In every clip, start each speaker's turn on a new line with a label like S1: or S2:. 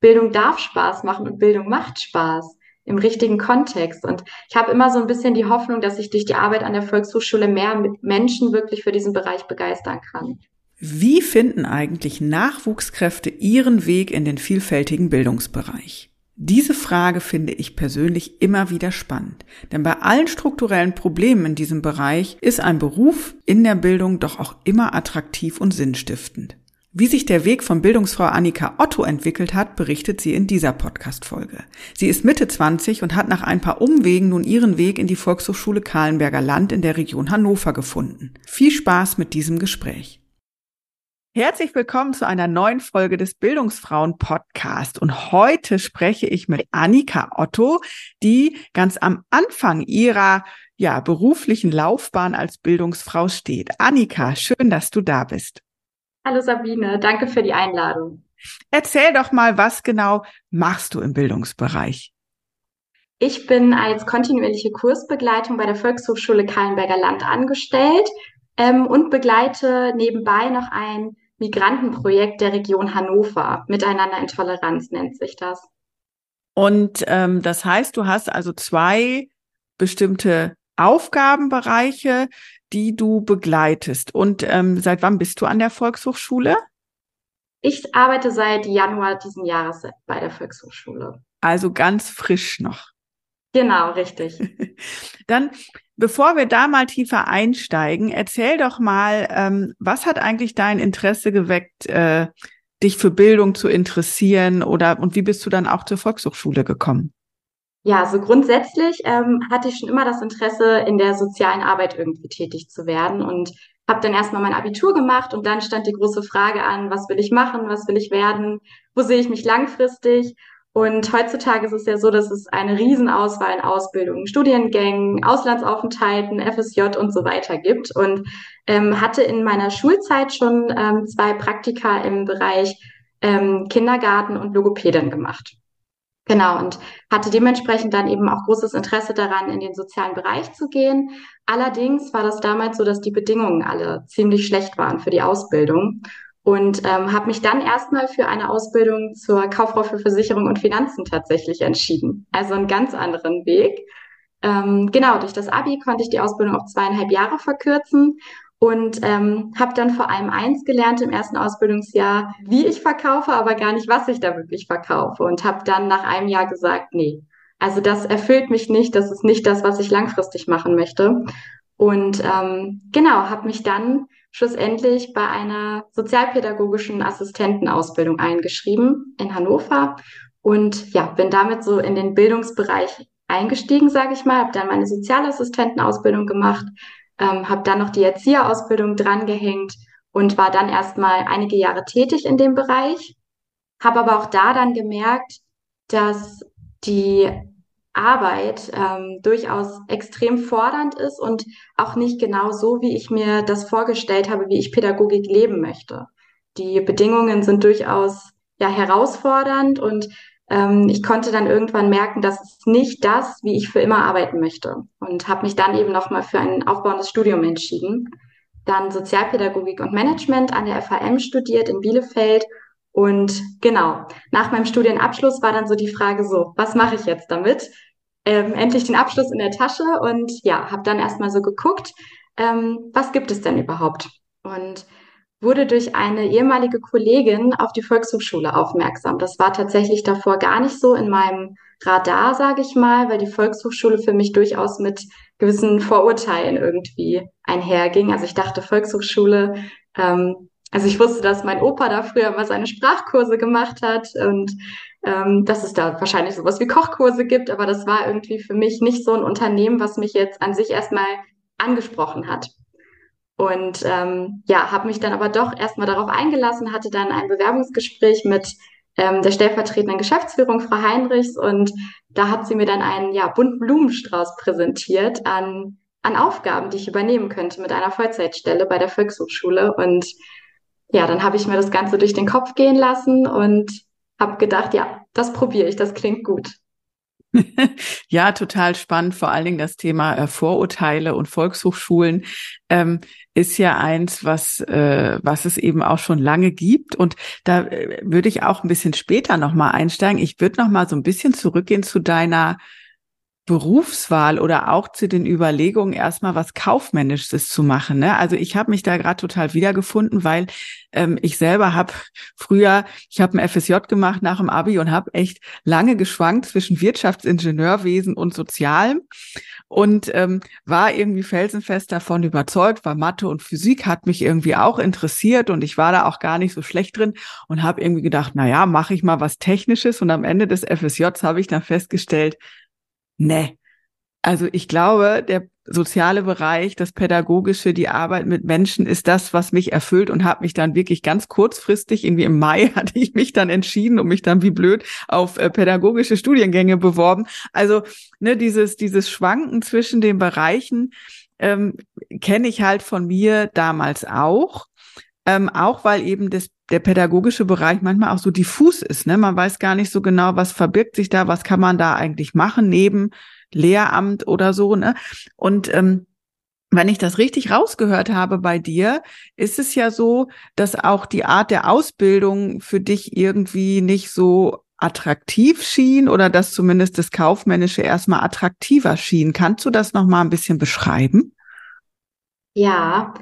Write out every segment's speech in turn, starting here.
S1: Bildung darf Spaß machen und Bildung macht Spaß im richtigen Kontext. Und ich habe immer so ein bisschen die Hoffnung, dass ich durch die Arbeit an der Volkshochschule mehr Menschen wirklich für diesen Bereich begeistern kann.
S2: Wie finden eigentlich Nachwuchskräfte ihren Weg in den vielfältigen Bildungsbereich? Diese Frage finde ich persönlich immer wieder spannend, denn bei allen strukturellen Problemen in diesem Bereich ist ein Beruf in der Bildung doch auch immer attraktiv und sinnstiftend. Wie sich der Weg von Bildungsfrau Annika Otto entwickelt hat, berichtet sie in dieser Podcast-Folge. Sie ist Mitte 20 und hat nach ein paar Umwegen nun ihren Weg in die Volkshochschule Kahlenberger Land in der Region Hannover gefunden. Viel Spaß mit diesem Gespräch. Herzlich willkommen zu einer neuen Folge des Bildungsfrauen Podcast. Und heute spreche ich mit Annika Otto, die ganz am Anfang ihrer ja, beruflichen Laufbahn als Bildungsfrau steht. Annika, schön, dass du da bist.
S1: Hallo Sabine, danke für die Einladung.
S2: Erzähl doch mal, was genau machst du im Bildungsbereich?
S1: Ich bin als kontinuierliche Kursbegleitung bei der Volkshochschule Kahlenberger Land angestellt ähm, und begleite nebenbei noch ein Migrantenprojekt der Region Hannover. Miteinander in Toleranz nennt sich das.
S2: Und ähm, das heißt, du hast also zwei bestimmte Aufgabenbereiche, die du begleitest. Und ähm, seit wann bist du an der Volkshochschule?
S1: Ich arbeite seit Januar diesen Jahres bei der Volkshochschule.
S2: Also ganz frisch noch.
S1: Genau, richtig.
S2: Dann, bevor wir da mal tiefer einsteigen, erzähl doch mal, ähm, was hat eigentlich dein Interesse geweckt, äh, dich für Bildung zu interessieren oder und wie bist du dann auch zur Volkshochschule gekommen?
S1: Ja, so grundsätzlich ähm, hatte ich schon immer das Interesse, in der sozialen Arbeit irgendwie tätig zu werden und habe dann erstmal mein Abitur gemacht und dann stand die große Frage an, was will ich machen, was will ich werden, wo sehe ich mich langfristig? Und heutzutage ist es ja so, dass es eine Riesenauswahl in Ausbildungen, Studiengängen, Auslandsaufenthalten, FSJ und so weiter gibt. Und ähm, hatte in meiner Schulzeit schon ähm, zwei Praktika im Bereich ähm, Kindergarten und Logopädin gemacht. Genau, und hatte dementsprechend dann eben auch großes Interesse daran, in den sozialen Bereich zu gehen. Allerdings war das damals so, dass die Bedingungen alle ziemlich schlecht waren für die Ausbildung und ähm, habe mich dann erstmal für eine Ausbildung zur Kauffrau für Versicherung und Finanzen tatsächlich entschieden. Also einen ganz anderen Weg. Ähm, genau, durch das ABI konnte ich die Ausbildung auf zweieinhalb Jahre verkürzen und ähm, habe dann vor allem eins gelernt im ersten Ausbildungsjahr, wie ich verkaufe, aber gar nicht, was ich da wirklich verkaufe. Und habe dann nach einem Jahr gesagt, nee, also das erfüllt mich nicht, das ist nicht das, was ich langfristig machen möchte. Und ähm, genau, habe mich dann schlussendlich bei einer sozialpädagogischen Assistentenausbildung eingeschrieben in Hannover. Und ja, bin damit so in den Bildungsbereich eingestiegen, sage ich mal, habe dann meine Sozialassistentenausbildung gemacht, ähm, habe dann noch die Erzieherausbildung drangehängt und war dann erstmal einige Jahre tätig in dem Bereich, habe aber auch da dann gemerkt, dass die Arbeit ähm, durchaus extrem fordernd ist und auch nicht genau so, wie ich mir das vorgestellt habe, wie ich Pädagogik leben möchte. Die Bedingungen sind durchaus ja herausfordernd und ähm, ich konnte dann irgendwann merken, dass es nicht das, wie ich für immer arbeiten möchte. Und habe mich dann eben nochmal für ein aufbauendes Studium entschieden. Dann Sozialpädagogik und Management an der FAM studiert in Bielefeld. Und genau, nach meinem Studienabschluss war dann so die Frage so, was mache ich jetzt damit? Ähm, endlich den Abschluss in der Tasche und ja, habe dann erstmal so geguckt, ähm, was gibt es denn überhaupt? Und wurde durch eine ehemalige Kollegin auf die Volkshochschule aufmerksam. Das war tatsächlich davor gar nicht so in meinem Radar, sage ich mal, weil die Volkshochschule für mich durchaus mit gewissen Vorurteilen irgendwie einherging. Also ich dachte, Volkshochschule, ähm, also ich wusste, dass mein Opa da früher mal seine Sprachkurse gemacht hat und ähm, dass es da wahrscheinlich sowas wie Kochkurse gibt, aber das war irgendwie für mich nicht so ein Unternehmen, was mich jetzt an sich erstmal angesprochen hat. Und ähm, ja, habe mich dann aber doch erstmal darauf eingelassen, hatte dann ein Bewerbungsgespräch mit ähm, der stellvertretenden Geschäftsführung, Frau Heinrichs, und da hat sie mir dann einen ja, bunten Blumenstrauß präsentiert an, an Aufgaben, die ich übernehmen könnte mit einer Vollzeitstelle bei der Volkshochschule. Und ja, dann habe ich mir das Ganze durch den Kopf gehen lassen und habe gedacht, ja, das probiere ich, das klingt gut.
S2: ja, total spannend. Vor allen Dingen das Thema äh, Vorurteile und Volkshochschulen ähm, ist ja eins, was äh, was es eben auch schon lange gibt. Und da äh, würde ich auch ein bisschen später noch mal einsteigen. Ich würde noch mal so ein bisschen zurückgehen zu deiner Berufswahl oder auch zu den Überlegungen, erstmal was Kaufmännisches zu machen. Ne? Also ich habe mich da gerade total wiedergefunden, weil ähm, ich selber habe früher, ich habe ein FSJ gemacht nach dem Abi und habe echt lange geschwankt zwischen Wirtschaftsingenieurwesen und Sozialem und ähm, war irgendwie felsenfest davon überzeugt, weil Mathe und Physik hat mich irgendwie auch interessiert und ich war da auch gar nicht so schlecht drin und habe irgendwie gedacht, na ja, mache ich mal was Technisches und am Ende des FSJs habe ich dann festgestellt, Nee. Also ich glaube, der soziale Bereich, das Pädagogische, die Arbeit mit Menschen ist das, was mich erfüllt und habe mich dann wirklich ganz kurzfristig, irgendwie im Mai hatte ich mich dann entschieden und mich dann wie blöd auf äh, pädagogische Studiengänge beworben. Also ne, dieses, dieses Schwanken zwischen den Bereichen ähm, kenne ich halt von mir damals auch. Ähm, auch weil eben das der pädagogische Bereich manchmal auch so diffus ist. Ne? Man weiß gar nicht so genau, was verbirgt sich da, was kann man da eigentlich machen neben Lehramt oder so. Ne? Und ähm, wenn ich das richtig rausgehört habe bei dir, ist es ja so, dass auch die Art der Ausbildung für dich irgendwie nicht so attraktiv schien oder dass zumindest das Kaufmännische erstmal attraktiver schien. Kannst du das nochmal ein bisschen beschreiben?
S1: Ja,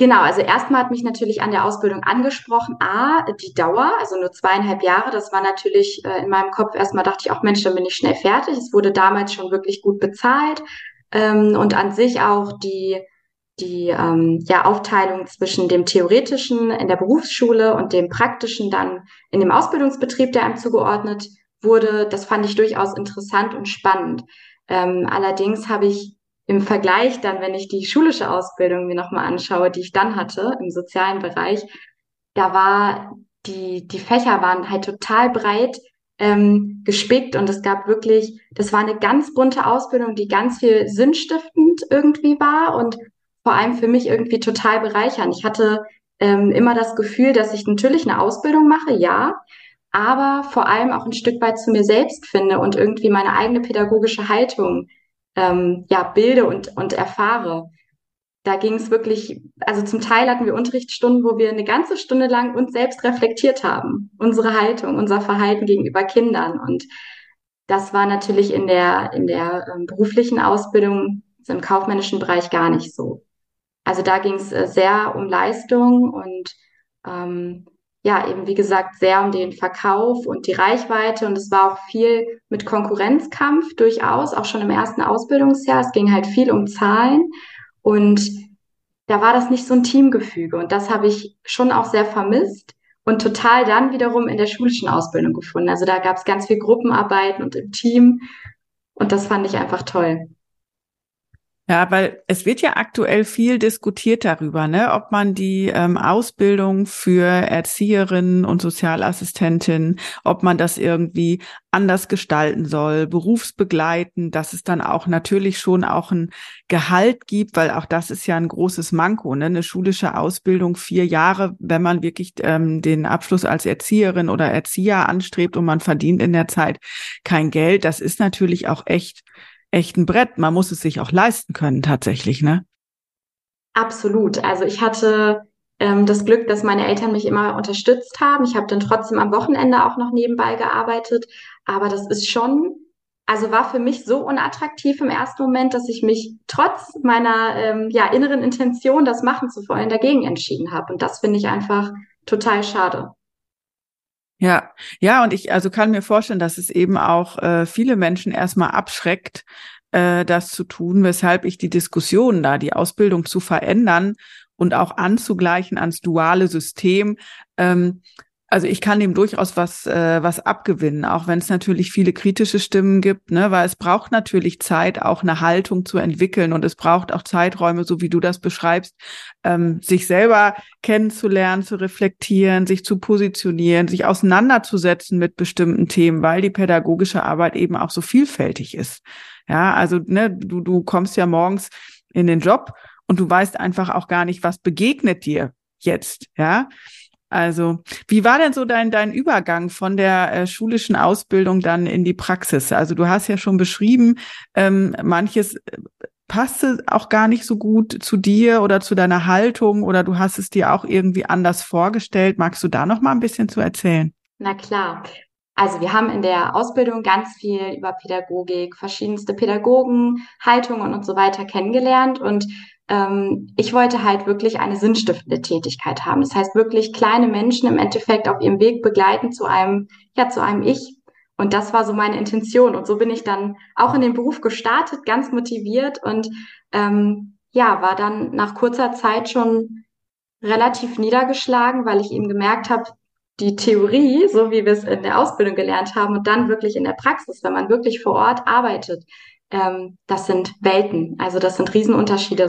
S1: Genau, also erstmal hat mich natürlich an der Ausbildung angesprochen, A, die Dauer, also nur zweieinhalb Jahre, das war natürlich äh, in meinem Kopf erstmal dachte ich auch, Mensch, dann bin ich schnell fertig. Es wurde damals schon wirklich gut bezahlt ähm, und an sich auch die, die ähm, ja, Aufteilung zwischen dem theoretischen in der Berufsschule und dem praktischen dann in dem Ausbildungsbetrieb, der einem zugeordnet wurde, das fand ich durchaus interessant und spannend. Ähm, allerdings habe ich im Vergleich dann, wenn ich die schulische Ausbildung mir nochmal anschaue, die ich dann hatte im sozialen Bereich, da war die, die Fächer waren halt total breit ähm, gespickt und es gab wirklich, das war eine ganz bunte Ausbildung, die ganz viel sinnstiftend irgendwie war und vor allem für mich irgendwie total bereichernd. Ich hatte ähm, immer das Gefühl, dass ich natürlich eine Ausbildung mache, ja, aber vor allem auch ein Stück weit zu mir selbst finde und irgendwie meine eigene pädagogische Haltung ähm, ja, bilde und, und erfahre. Da ging es wirklich, also zum Teil hatten wir Unterrichtsstunden, wo wir eine ganze Stunde lang uns selbst reflektiert haben, unsere Haltung, unser Verhalten gegenüber Kindern. Und das war natürlich in der, in der ähm, beruflichen Ausbildung, also im kaufmännischen Bereich gar nicht so. Also da ging es äh, sehr um Leistung und ähm, ja, eben wie gesagt, sehr um den Verkauf und die Reichweite. Und es war auch viel mit Konkurrenzkampf durchaus, auch schon im ersten Ausbildungsjahr. Es ging halt viel um Zahlen. Und da war das nicht so ein Teamgefüge. Und das habe ich schon auch sehr vermisst und total dann wiederum in der schulischen Ausbildung gefunden. Also da gab es ganz viel Gruppenarbeiten und im Team. Und das fand ich einfach toll.
S2: Ja, weil es wird ja aktuell viel diskutiert darüber, ne, ob man die ähm, Ausbildung für Erzieherinnen und Sozialassistentinnen, ob man das irgendwie anders gestalten soll, berufsbegleiten, dass es dann auch natürlich schon auch ein Gehalt gibt, weil auch das ist ja ein großes Manko, ne? Eine schulische Ausbildung vier Jahre, wenn man wirklich ähm, den Abschluss als Erzieherin oder Erzieher anstrebt und man verdient in der Zeit kein Geld, das ist natürlich auch echt echt ein Brett. Man muss es sich auch leisten können, tatsächlich, ne?
S1: Absolut. Also ich hatte ähm, das Glück, dass meine Eltern mich immer unterstützt haben. Ich habe dann trotzdem am Wochenende auch noch nebenbei gearbeitet. Aber das ist schon also war für mich so unattraktiv im ersten Moment, dass ich mich trotz meiner ähm, ja, inneren Intention, das machen zu wollen, dagegen entschieden habe. Und das finde ich einfach total schade.
S2: Ja, ja, und ich also kann mir vorstellen, dass es eben auch äh, viele Menschen erstmal abschreckt, äh, das zu tun, weshalb ich die Diskussion da, die Ausbildung zu verändern und auch anzugleichen ans duale System, ähm, also ich kann dem durchaus was, äh, was abgewinnen, auch wenn es natürlich viele kritische Stimmen gibt, ne, weil es braucht natürlich Zeit, auch eine Haltung zu entwickeln und es braucht auch Zeiträume, so wie du das beschreibst, ähm, sich selber kennenzulernen, zu reflektieren, sich zu positionieren, sich auseinanderzusetzen mit bestimmten Themen, weil die pädagogische Arbeit eben auch so vielfältig ist. Ja, also ne, du, du kommst ja morgens in den Job und du weißt einfach auch gar nicht, was begegnet dir jetzt, ja. Also, wie war denn so dein, dein Übergang von der äh, schulischen Ausbildung dann in die Praxis? Also, du hast ja schon beschrieben, ähm, manches äh, passte auch gar nicht so gut zu dir oder zu deiner Haltung oder du hast es dir auch irgendwie anders vorgestellt. Magst du da noch mal ein bisschen zu erzählen?
S1: Na klar. Also wir haben in der Ausbildung ganz viel über Pädagogik, verschiedenste Pädagogen, Haltungen und so weiter kennengelernt und ähm, ich wollte halt wirklich eine sinnstiftende Tätigkeit haben. Das heißt, wirklich kleine Menschen im Endeffekt auf ihrem Weg begleiten zu einem, ja, zu einem Ich. Und das war so meine Intention. Und so bin ich dann auch in den Beruf gestartet, ganz motiviert und ähm, ja, war dann nach kurzer Zeit schon relativ niedergeschlagen, weil ich eben gemerkt habe, die Theorie, so wie wir es in der Ausbildung gelernt haben und dann wirklich in der Praxis, wenn man wirklich vor Ort arbeitet, ähm, das sind Welten. Also das sind Riesenunterschiede.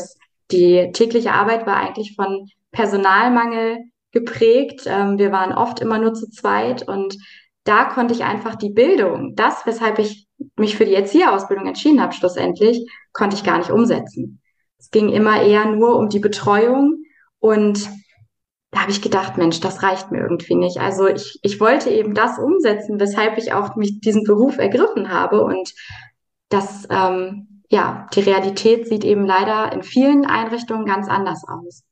S1: Die tägliche Arbeit war eigentlich von Personalmangel geprägt. Ähm, wir waren oft immer nur zu zweit und da konnte ich einfach die Bildung, das, weshalb ich mich für die Erzieherausbildung entschieden habe, schlussendlich, konnte ich gar nicht umsetzen. Es ging immer eher nur um die Betreuung und da habe ich gedacht, Mensch, das reicht mir irgendwie nicht. Also ich, ich wollte eben das umsetzen, weshalb ich auch mich diesen Beruf ergriffen habe und das ähm, ja, die Realität sieht eben leider in vielen Einrichtungen ganz anders aus.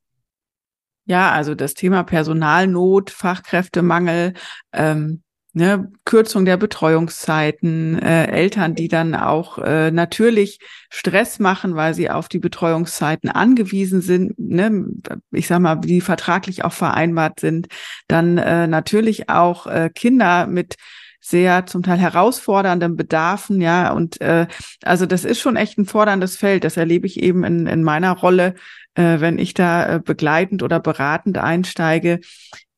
S2: Ja, also das Thema Personalnot, Fachkräftemangel, ähm, ne, Kürzung der Betreuungszeiten, äh, Eltern, die dann auch äh, natürlich Stress machen, weil sie auf die Betreuungszeiten angewiesen sind, ne, ich sag mal, die vertraglich auch vereinbart sind, dann äh, natürlich auch äh, Kinder mit sehr zum Teil herausfordernden Bedarfen, ja. Und äh, also das ist schon echt ein forderndes Feld. Das erlebe ich eben in, in meiner Rolle, äh, wenn ich da äh, begleitend oder beratend einsteige,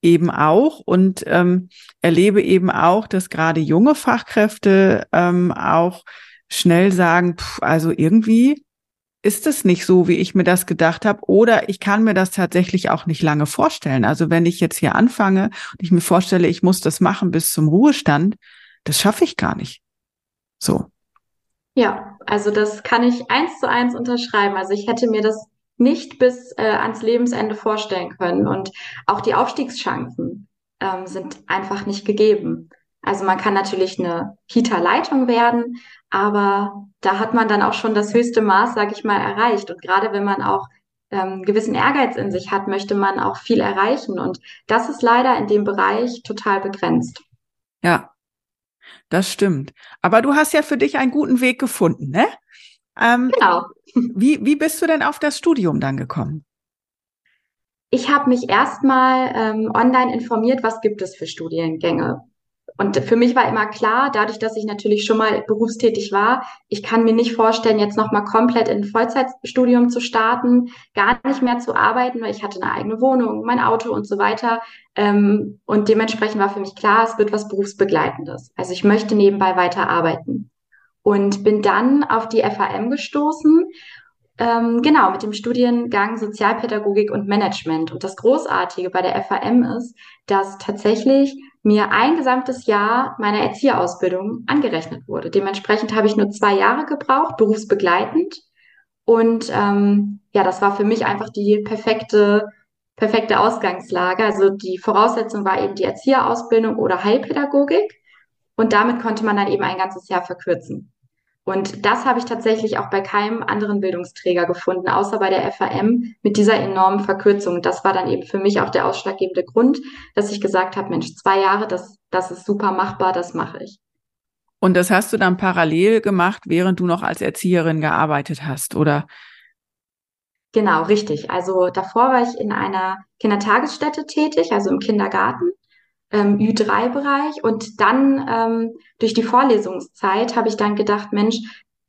S2: eben auch und ähm, erlebe eben auch, dass gerade junge Fachkräfte ähm, auch schnell sagen, pff, also irgendwie ist es nicht so, wie ich mir das gedacht habe, oder ich kann mir das tatsächlich auch nicht lange vorstellen. Also wenn ich jetzt hier anfange und ich mir vorstelle, ich muss das machen bis zum Ruhestand, das schaffe ich gar nicht. So.
S1: Ja, also das kann ich eins zu eins unterschreiben. Also ich hätte mir das nicht bis äh, ans Lebensende vorstellen können und auch die Aufstiegschancen ähm, sind einfach nicht gegeben. Also man kann natürlich eine Kita-Leitung werden, aber da hat man dann auch schon das höchste Maß, sage ich mal, erreicht. Und gerade wenn man auch ähm, gewissen Ehrgeiz in sich hat, möchte man auch viel erreichen. Und das ist leider in dem Bereich total begrenzt.
S2: Ja, das stimmt. Aber du hast ja für dich einen guten Weg gefunden, ne? Ähm, genau. Wie, wie bist du denn auf das Studium dann gekommen?
S1: Ich habe mich erstmal ähm, online informiert, was gibt es für Studiengänge. Und für mich war immer klar, dadurch, dass ich natürlich schon mal berufstätig war, ich kann mir nicht vorstellen, jetzt nochmal komplett in ein Vollzeitstudium zu starten, gar nicht mehr zu arbeiten, weil ich hatte eine eigene Wohnung, mein Auto und so weiter. Ähm, und dementsprechend war für mich klar, es wird was Berufsbegleitendes. Also ich möchte nebenbei weiter arbeiten. Und bin dann auf die FAM gestoßen ähm, genau, mit dem Studiengang Sozialpädagogik und Management. Und das Großartige bei der FAM ist, dass tatsächlich mir ein gesamtes Jahr meiner Erzieherausbildung angerechnet wurde. Dementsprechend habe ich nur zwei Jahre gebraucht, berufsbegleitend. Und ähm, ja, das war für mich einfach die perfekte, perfekte Ausgangslage. Also die Voraussetzung war eben die Erzieherausbildung oder Heilpädagogik. Und damit konnte man dann eben ein ganzes Jahr verkürzen. Und das habe ich tatsächlich auch bei keinem anderen Bildungsträger gefunden, außer bei der FAM mit dieser enormen Verkürzung. Das war dann eben für mich auch der ausschlaggebende Grund, dass ich gesagt habe, Mensch, zwei Jahre, das, das ist super machbar, das mache ich.
S2: Und das hast du dann parallel gemacht, während du noch als Erzieherin gearbeitet hast, oder?
S1: Genau, richtig. Also davor war ich in einer Kindertagesstätte tätig, also im Kindergarten, ähm, Ü3-Bereich. Und dann ähm, durch die Vorlesungszeit habe ich dann gedacht, Mensch,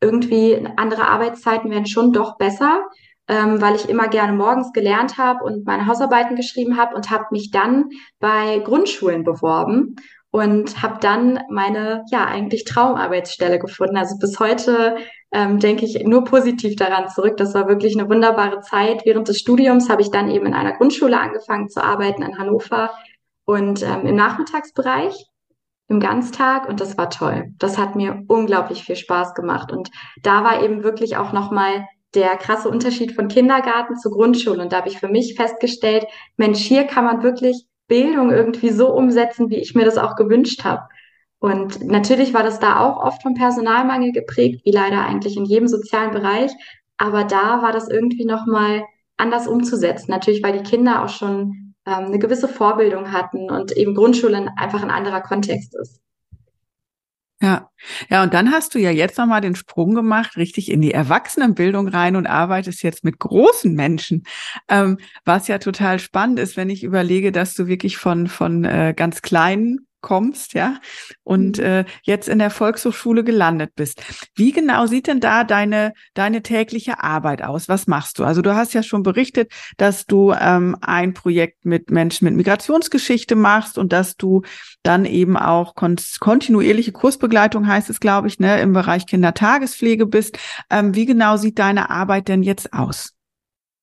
S1: irgendwie andere Arbeitszeiten wären schon doch besser, ähm, weil ich immer gerne morgens gelernt habe und meine Hausarbeiten geschrieben habe und habe mich dann bei Grundschulen beworben und habe dann meine ja eigentlich Traumarbeitsstelle gefunden. Also bis heute ähm, denke ich nur positiv daran zurück. Das war wirklich eine wunderbare Zeit. Während des Studiums habe ich dann eben in einer Grundschule angefangen zu arbeiten in Hannover und ähm, im Nachmittagsbereich, im Ganztag und das war toll. Das hat mir unglaublich viel Spaß gemacht und da war eben wirklich auch nochmal der krasse Unterschied von Kindergarten zu Grundschule und da habe ich für mich festgestellt, Mensch, hier kann man wirklich Bildung irgendwie so umsetzen, wie ich mir das auch gewünscht habe. Und natürlich war das da auch oft vom Personalmangel geprägt, wie leider eigentlich in jedem sozialen Bereich. Aber da war das irgendwie nochmal anders umzusetzen. Natürlich, weil die Kinder auch schon ähm, eine gewisse Vorbildung hatten und eben Grundschule einfach ein anderer Kontext ist.
S2: Ja, ja, und dann hast du ja jetzt nochmal den Sprung gemacht, richtig in die Erwachsenenbildung rein und arbeitest jetzt mit großen Menschen, ähm, was ja total spannend ist, wenn ich überlege, dass du wirklich von, von äh, ganz kleinen kommst, ja, und mhm. äh, jetzt in der Volkshochschule gelandet bist. Wie genau sieht denn da deine deine tägliche Arbeit aus? Was machst du? Also du hast ja schon berichtet, dass du ähm, ein Projekt mit Menschen mit Migrationsgeschichte machst und dass du dann eben auch kon kontinuierliche Kursbegleitung heißt es, glaube ich, ne, im Bereich Kindertagespflege bist. Ähm, wie genau sieht deine Arbeit denn jetzt aus?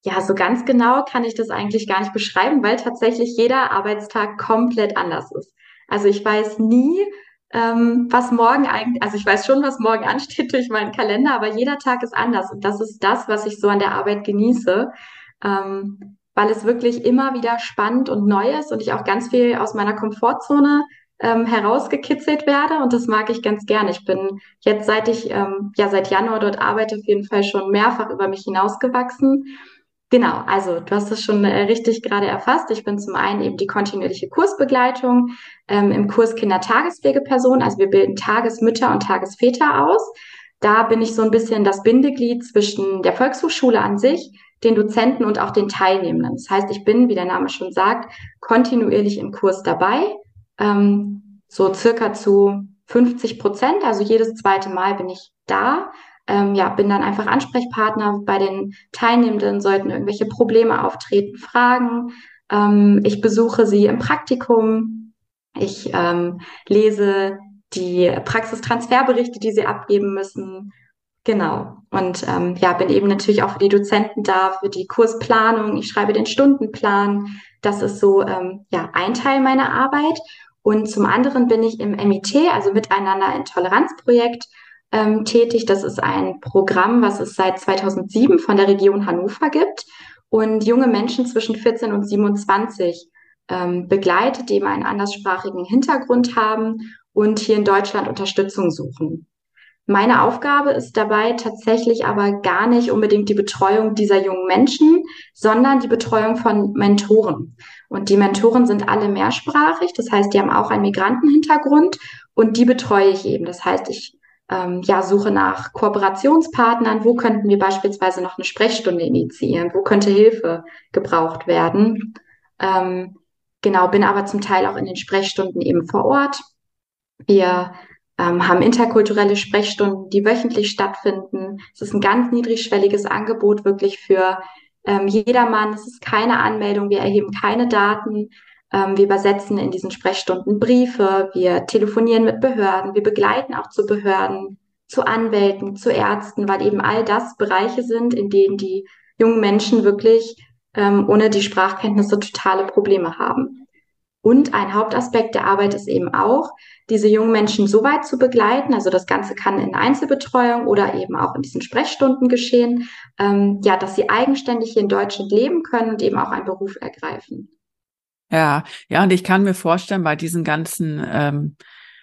S1: Ja, so ganz genau kann ich das eigentlich gar nicht beschreiben, weil tatsächlich jeder Arbeitstag komplett anders ist. Also ich weiß nie, ähm, was morgen eigentlich, also ich weiß schon, was morgen ansteht durch meinen Kalender, aber jeder Tag ist anders. Und das ist das, was ich so an der Arbeit genieße, ähm, weil es wirklich immer wieder spannend und neu ist und ich auch ganz viel aus meiner Komfortzone ähm, herausgekitzelt werde und das mag ich ganz gerne. Ich bin jetzt, seit ich ähm, ja seit Januar dort arbeite, auf jeden Fall schon mehrfach über mich hinausgewachsen Genau, also du hast es schon äh, richtig gerade erfasst. Ich bin zum einen eben die kontinuierliche Kursbegleitung ähm, im Kurs Kindertagespflegeperson. Also wir bilden Tagesmütter und Tagesväter aus. Da bin ich so ein bisschen das Bindeglied zwischen der Volkshochschule an sich, den Dozenten und auch den Teilnehmenden. Das heißt, ich bin, wie der Name schon sagt, kontinuierlich im Kurs dabei, ähm, so circa zu 50 Prozent. Also jedes zweite Mal bin ich da ähm, ja, bin dann einfach Ansprechpartner bei den Teilnehmenden, sollten irgendwelche Probleme auftreten, Fragen. Ähm, ich besuche sie im Praktikum. Ich ähm, lese die Praxistransferberichte, die sie abgeben müssen. Genau. Und ähm, ja, bin eben natürlich auch für die Dozenten da, für die Kursplanung. Ich schreibe den Stundenplan. Das ist so ähm, ja ein Teil meiner Arbeit. Und zum anderen bin ich im MIT, also Miteinander ein Toleranzprojekt ähm, tätig. Das ist ein Programm, was es seit 2007 von der Region Hannover gibt und junge Menschen zwischen 14 und 27 ähm, begleitet, die eben einen anderssprachigen Hintergrund haben und hier in Deutschland Unterstützung suchen. Meine Aufgabe ist dabei tatsächlich aber gar nicht unbedingt die Betreuung dieser jungen Menschen, sondern die Betreuung von Mentoren. Und die Mentoren sind alle mehrsprachig, das heißt, die haben auch einen Migrantenhintergrund und die betreue ich eben. Das heißt, ich ähm, ja, Suche nach Kooperationspartnern, wo könnten wir beispielsweise noch eine Sprechstunde initiieren, wo könnte Hilfe gebraucht werden. Ähm, genau, bin aber zum Teil auch in den Sprechstunden eben vor Ort. Wir ähm, haben interkulturelle Sprechstunden, die wöchentlich stattfinden. Es ist ein ganz niedrigschwelliges Angebot wirklich für ähm, jedermann. Es ist keine Anmeldung, wir erheben keine Daten. Ähm, wir übersetzen in diesen Sprechstunden Briefe, wir telefonieren mit Behörden, wir begleiten auch zu Behörden, zu Anwälten, zu Ärzten, weil eben all das Bereiche sind, in denen die jungen Menschen wirklich ähm, ohne die Sprachkenntnisse totale Probleme haben. Und ein Hauptaspekt der Arbeit ist eben auch, diese jungen Menschen so weit zu begleiten. Also das Ganze kann in Einzelbetreuung oder eben auch in diesen Sprechstunden geschehen, ähm, ja, dass sie eigenständig hier in Deutschland leben können und eben auch einen Beruf ergreifen.
S2: Ja, ja, und ich kann mir vorstellen, bei diesen ganzen, ähm,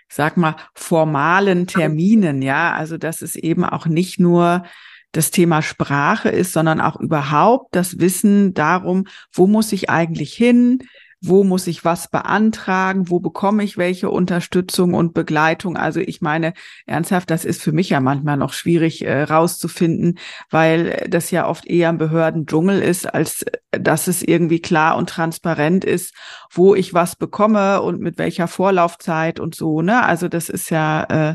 S2: sag mal, formalen Terminen, ja, also dass es eben auch nicht nur das Thema Sprache ist, sondern auch überhaupt das Wissen darum, wo muss ich eigentlich hin, wo muss ich was beantragen, wo bekomme ich welche Unterstützung und Begleitung. Also ich meine, ernsthaft, das ist für mich ja manchmal noch schwierig äh, rauszufinden, weil das ja oft eher ein Behördendschungel ist, als dass es irgendwie klar und transparent ist, wo ich was bekomme und mit welcher Vorlaufzeit und so. Ne? Also das ist ja äh,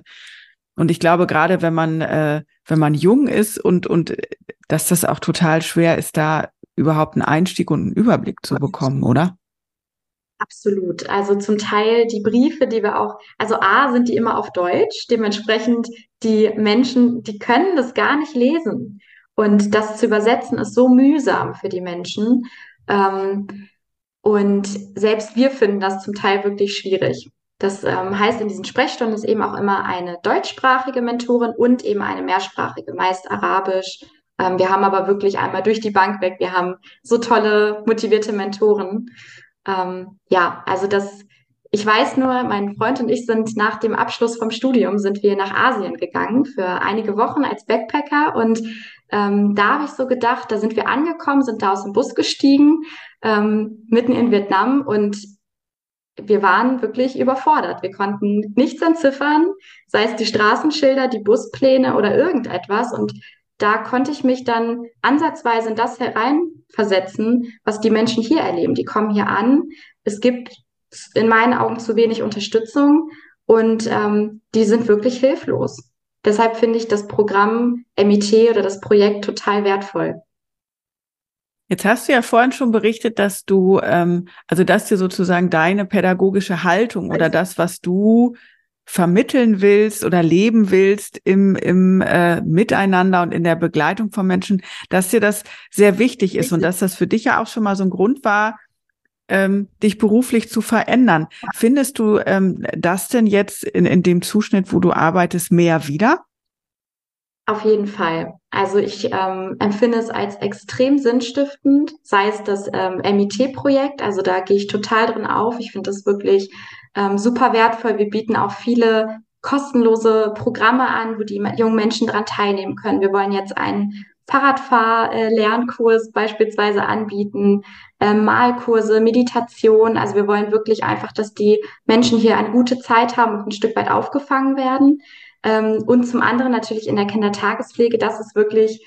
S2: und ich glaube, gerade wenn man, äh, wenn man jung ist und, und dass das auch total schwer ist, da überhaupt einen Einstieg und einen Überblick zu bekommen, oder?
S1: Absolut. Also zum Teil die Briefe, die wir auch, also A, sind die immer auf Deutsch. Dementsprechend die Menschen, die können das gar nicht lesen. Und das zu übersetzen ist so mühsam für die Menschen. Ähm, und selbst wir finden das zum Teil wirklich schwierig. Das ähm, heißt, in diesen Sprechstunden ist eben auch immer eine deutschsprachige Mentorin und eben eine mehrsprachige, meist Arabisch. Ähm, wir haben aber wirklich einmal durch die Bank weg, wir haben so tolle, motivierte Mentoren. Ähm, ja, also das, ich weiß nur, mein Freund und ich sind nach dem Abschluss vom Studium sind wir nach Asien gegangen für einige Wochen als Backpacker und ähm, da habe ich so gedacht, da sind wir angekommen, sind da aus dem Bus gestiegen, ähm, mitten in Vietnam und wir waren wirklich überfordert. Wir konnten nichts entziffern, sei es die Straßenschilder, die Buspläne oder irgendetwas. Und da konnte ich mich dann ansatzweise in das hereinversetzen, was die Menschen hier erleben. Die kommen hier an. Es gibt in meinen Augen zu wenig Unterstützung und ähm, die sind wirklich hilflos. Deshalb finde ich das Programm MIT oder das Projekt total wertvoll.
S2: Jetzt hast du ja vorhin schon berichtet, dass du, ähm, also dass dir sozusagen deine pädagogische Haltung oder das, was du vermitteln willst oder leben willst im, im äh, Miteinander und in der Begleitung von Menschen, dass dir das sehr wichtig ist und dass das für dich ja auch schon mal so ein Grund war, ähm, dich beruflich zu verändern. Findest du ähm, das denn jetzt in, in dem Zuschnitt, wo du arbeitest, mehr wieder?
S1: Auf jeden Fall. Also ich ähm, empfinde es als extrem sinnstiftend, sei es das ähm, MIT-Projekt, also da gehe ich total drin auf. Ich finde das wirklich ähm, super wertvoll. Wir bieten auch viele kostenlose Programme an, wo die jungen Menschen daran teilnehmen können. Wir wollen jetzt einen Fahrradfahr-Lernkurs beispielsweise anbieten, äh, Malkurse, Meditation. Also wir wollen wirklich einfach, dass die Menschen hier eine gute Zeit haben und ein Stück weit aufgefangen werden. Ähm, und zum anderen natürlich in der Kindertagespflege, das ist wirklich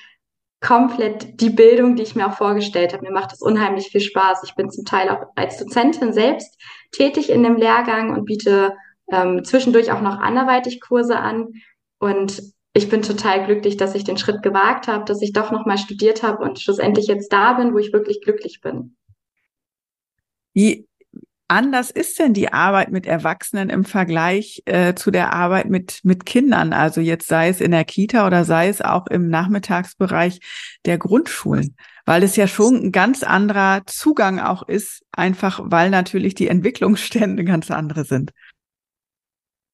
S1: komplett die Bildung, die ich mir auch vorgestellt habe. Mir macht das unheimlich viel Spaß. Ich bin zum Teil auch als Dozentin selbst tätig in dem Lehrgang und biete ähm, zwischendurch auch noch anderweitig Kurse an. Und ich bin total glücklich, dass ich den Schritt gewagt habe, dass ich doch nochmal studiert habe und schlussendlich jetzt da bin, wo ich wirklich glücklich bin.
S2: Wie anders ist denn die Arbeit mit Erwachsenen im Vergleich äh, zu der Arbeit mit, mit Kindern? Also jetzt sei es in der Kita oder sei es auch im Nachmittagsbereich der Grundschulen, weil es ja schon ein ganz anderer Zugang auch ist, einfach weil natürlich die Entwicklungsstände ganz andere sind.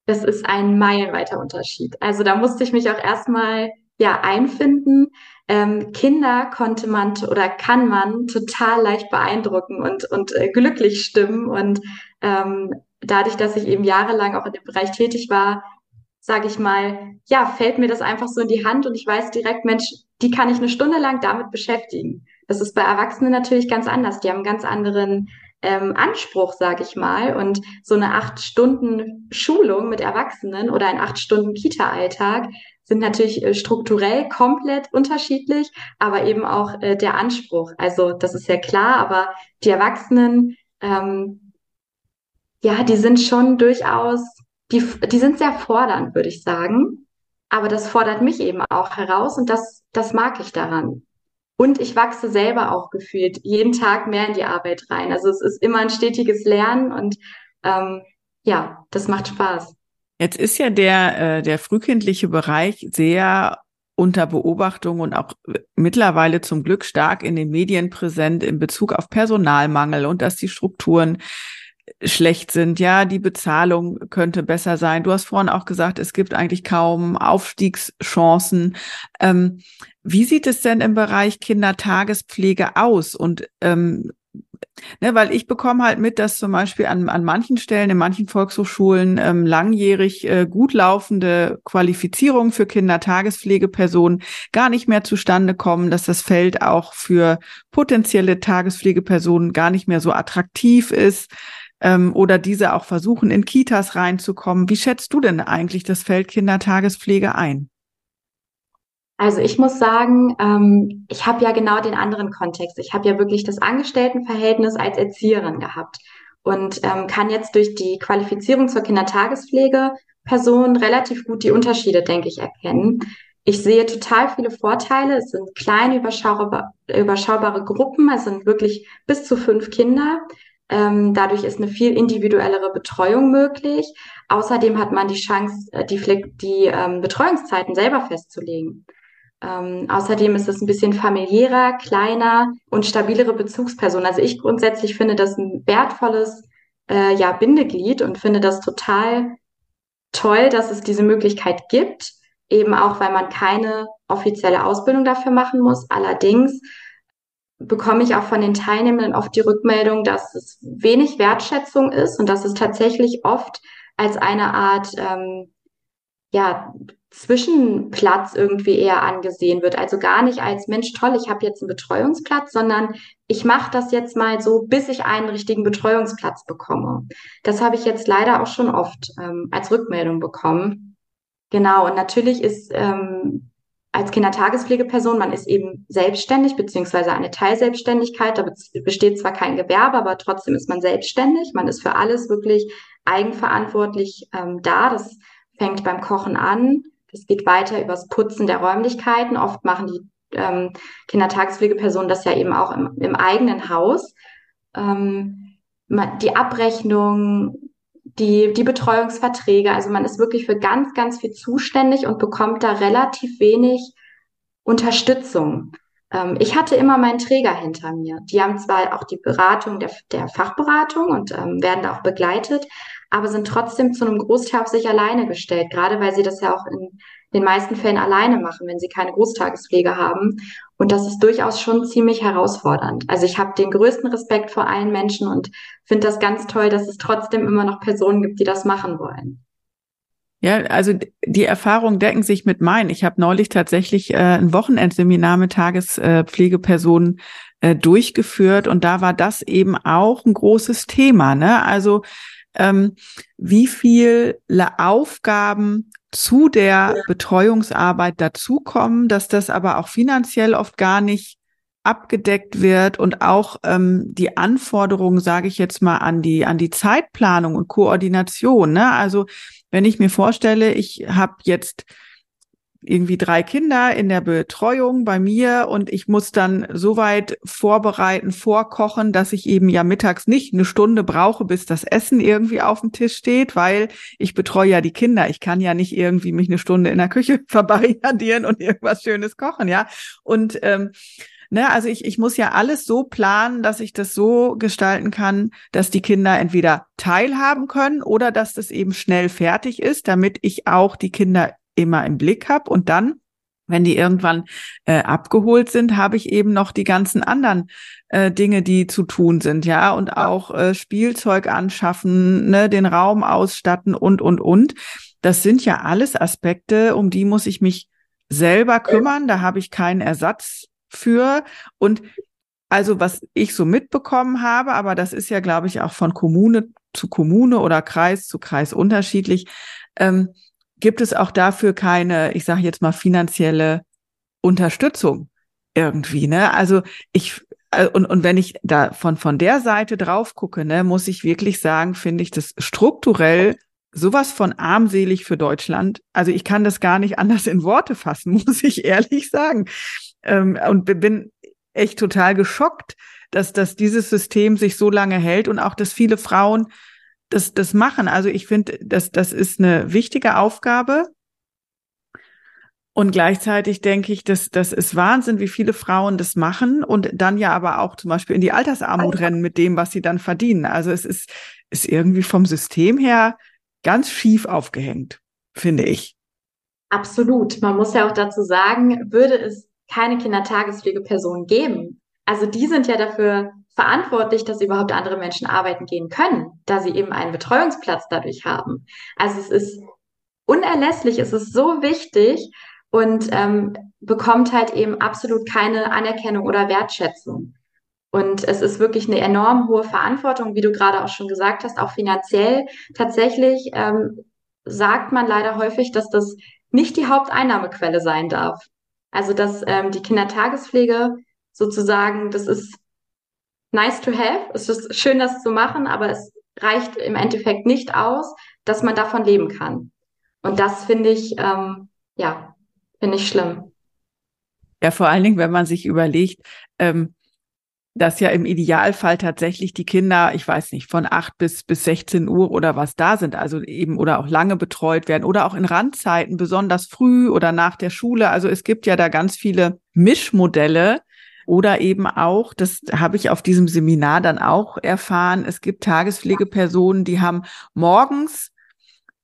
S1: Das ist ein meilenweiter Unterschied. Also da musste ich mich auch erstmal ja einfinden. Ähm, Kinder konnte man oder kann man total leicht beeindrucken und, und äh, glücklich stimmen. Und ähm, dadurch, dass ich eben jahrelang auch in dem Bereich tätig war, sage ich mal, ja, fällt mir das einfach so in die Hand und ich weiß direkt, Mensch, die kann ich eine Stunde lang damit beschäftigen. Das ist bei Erwachsenen natürlich ganz anders. Die haben einen ganz anderen ähm, Anspruch, sage ich mal. Und so eine acht Stunden Schulung mit Erwachsenen oder ein acht Stunden Kita-Alltag sind natürlich äh, strukturell komplett unterschiedlich, aber eben auch äh, der Anspruch. Also das ist ja klar, aber die Erwachsenen, ähm, ja, die sind schon durchaus, die, die sind sehr fordernd, würde ich sagen. Aber das fordert mich eben auch heraus und das, das mag ich daran. Und ich wachse selber auch gefühlt jeden Tag mehr in die Arbeit rein. Also es ist immer ein stetiges Lernen und ähm, ja, das macht Spaß.
S2: Jetzt ist ja der, äh, der frühkindliche Bereich sehr unter Beobachtung und auch mittlerweile zum Glück stark in den Medien präsent in Bezug auf Personalmangel und dass die Strukturen schlecht sind. Ja, die Bezahlung könnte besser sein. Du hast vorhin auch gesagt, es gibt eigentlich kaum Aufstiegschancen. Ähm, wie sieht es denn im Bereich Kindertagespflege aus? Und ähm, ne, weil ich bekomme halt mit, dass zum Beispiel an, an manchen Stellen, in manchen Volkshochschulen ähm, langjährig äh, gut laufende Qualifizierungen für Kindertagespflegepersonen gar nicht mehr zustande kommen, dass das Feld auch für potenzielle Tagespflegepersonen gar nicht mehr so attraktiv ist ähm, oder diese auch versuchen, in Kitas reinzukommen. Wie schätzt du denn eigentlich das Feld Kindertagespflege ein?
S1: Also ich muss sagen, ähm, ich habe ja genau den anderen Kontext. Ich habe ja wirklich das Angestelltenverhältnis als Erzieherin gehabt und ähm, kann jetzt durch die Qualifizierung zur Kindertagespflegeperson relativ gut die Unterschiede, denke ich, erkennen. Ich sehe total viele Vorteile. Es sind kleine, überschaubare, überschaubare Gruppen. Es sind wirklich bis zu fünf Kinder. Ähm, dadurch ist eine viel individuellere Betreuung möglich. Außerdem hat man die Chance, äh, die, die ähm, Betreuungszeiten selber festzulegen. Ähm, außerdem ist es ein bisschen familiärer, kleiner und stabilere Bezugsperson. Also ich grundsätzlich finde das ein wertvolles äh, ja, Bindeglied und finde das total toll, dass es diese Möglichkeit gibt. Eben auch, weil man keine offizielle Ausbildung dafür machen muss. Allerdings bekomme ich auch von den Teilnehmenden oft die Rückmeldung, dass es wenig Wertschätzung ist und dass es tatsächlich oft als eine Art ähm, ja, Zwischenplatz irgendwie eher angesehen wird. Also gar nicht als Mensch, toll, ich habe jetzt einen Betreuungsplatz, sondern ich mache das jetzt mal so, bis ich einen richtigen Betreuungsplatz bekomme. Das habe ich jetzt leider auch schon oft ähm, als Rückmeldung bekommen. Genau, und natürlich ist ähm, als Kindertagespflegeperson, man ist eben selbstständig, beziehungsweise eine Teilselbstständigkeit. Da besteht zwar kein Gewerbe, aber trotzdem ist man selbstständig. Man ist für alles wirklich eigenverantwortlich ähm, da. Das fängt beim Kochen an. Das geht weiter übers Putzen der Räumlichkeiten. Oft machen die ähm, Kindertagespflegepersonen das ja eben auch im, im eigenen Haus. Ähm, die Abrechnung, die, die Betreuungsverträge. Also man ist wirklich für ganz, ganz viel zuständig und bekommt da relativ wenig Unterstützung. Ähm, ich hatte immer meinen Träger hinter mir. Die haben zwar auch die Beratung der, der Fachberatung und ähm, werden da auch begleitet, aber sind trotzdem zu einem Großteil auf sich alleine gestellt, gerade weil sie das ja auch in den meisten Fällen alleine machen, wenn sie keine Großtagespflege haben. Und das ist durchaus schon ziemlich herausfordernd. Also ich habe den größten Respekt vor allen Menschen und finde das ganz toll, dass es trotzdem immer noch Personen gibt, die das machen wollen.
S2: Ja, also die Erfahrungen decken sich mit meinen. Ich habe neulich tatsächlich äh, ein Wochenendseminar mit Tagespflegepersonen äh, durchgeführt und da war das eben auch ein großes Thema. Ne? Also ähm, wie viele Aufgaben zu der Betreuungsarbeit dazukommen, dass das aber auch finanziell oft gar nicht abgedeckt wird und auch ähm, die Anforderungen, sage ich jetzt mal, an die an die Zeitplanung und Koordination. Ne? Also wenn ich mir vorstelle, ich habe jetzt irgendwie drei Kinder in der Betreuung bei mir und ich muss dann so weit vorbereiten, vorkochen, dass ich eben ja mittags nicht eine Stunde brauche, bis das Essen irgendwie auf dem Tisch steht, weil ich betreue ja die Kinder. Ich kann ja nicht irgendwie mich eine Stunde in der Küche verbarrikadieren und irgendwas Schönes kochen, ja. Und ähm, Ne, also ich, ich muss ja alles so planen, dass ich das so gestalten kann, dass die Kinder entweder teilhaben können oder dass das eben schnell fertig ist, damit ich auch die Kinder immer im Blick habe und dann wenn die irgendwann äh, abgeholt sind, habe ich eben noch die ganzen anderen äh, Dinge, die zu tun sind, ja, und auch äh, Spielzeug anschaffen, ne, den Raum ausstatten und und und. Das sind ja alles Aspekte, um die muss ich mich selber kümmern. Da habe ich keinen Ersatz für. Und also was ich so mitbekommen habe, aber das ist ja, glaube ich, auch von Kommune zu Kommune oder Kreis zu Kreis unterschiedlich. Ähm, gibt es auch dafür keine, ich sage jetzt mal, finanzielle Unterstützung irgendwie, ne? Also ich äh, und, und wenn ich da von, von der Seite drauf gucke, ne, muss ich wirklich sagen, finde ich das strukturell sowas von armselig für Deutschland. Also ich kann das gar nicht anders in Worte fassen, muss ich ehrlich sagen. Ähm, und bin echt total geschockt, dass, dass dieses System sich so lange hält und auch, dass viele Frauen das, das machen. Also ich finde, das, das ist eine wichtige Aufgabe. Und gleichzeitig denke ich, dass das ist Wahnsinn, wie viele Frauen das machen und dann ja aber auch zum Beispiel in die Altersarmut rennen mit dem, was sie dann verdienen. Also es ist, ist irgendwie vom System her ganz schief aufgehängt, finde ich.
S1: Absolut. Man muss ja auch dazu sagen, würde es keine Kindertagespflegeperson geben. Also die sind ja dafür verantwortlich, dass überhaupt andere Menschen arbeiten gehen können, da sie eben einen Betreuungsplatz dadurch haben. Also es ist unerlässlich, es ist so wichtig und ähm, bekommt halt eben absolut keine Anerkennung oder Wertschätzung. Und es ist wirklich eine enorm hohe Verantwortung, wie du gerade auch schon gesagt hast, auch finanziell. Tatsächlich ähm, sagt man leider häufig, dass das nicht die Haupteinnahmequelle sein darf. Also dass ähm, die Kindertagespflege sozusagen, das ist nice to have. Es ist schön, das zu machen, aber es reicht im Endeffekt nicht aus, dass man davon leben kann. Und das finde ich, ähm, ja, finde ich schlimm.
S2: Ja, vor allen Dingen, wenn man sich überlegt, ähm, dass ja im Idealfall tatsächlich die Kinder, ich weiß nicht, von acht bis, bis 16 Uhr oder was da sind, also eben oder auch lange betreut werden oder auch in Randzeiten, besonders früh oder nach der Schule. Also es gibt ja da ganz viele Mischmodelle, oder eben auch, das habe ich auf diesem Seminar dann auch erfahren, es gibt Tagespflegepersonen, die haben morgens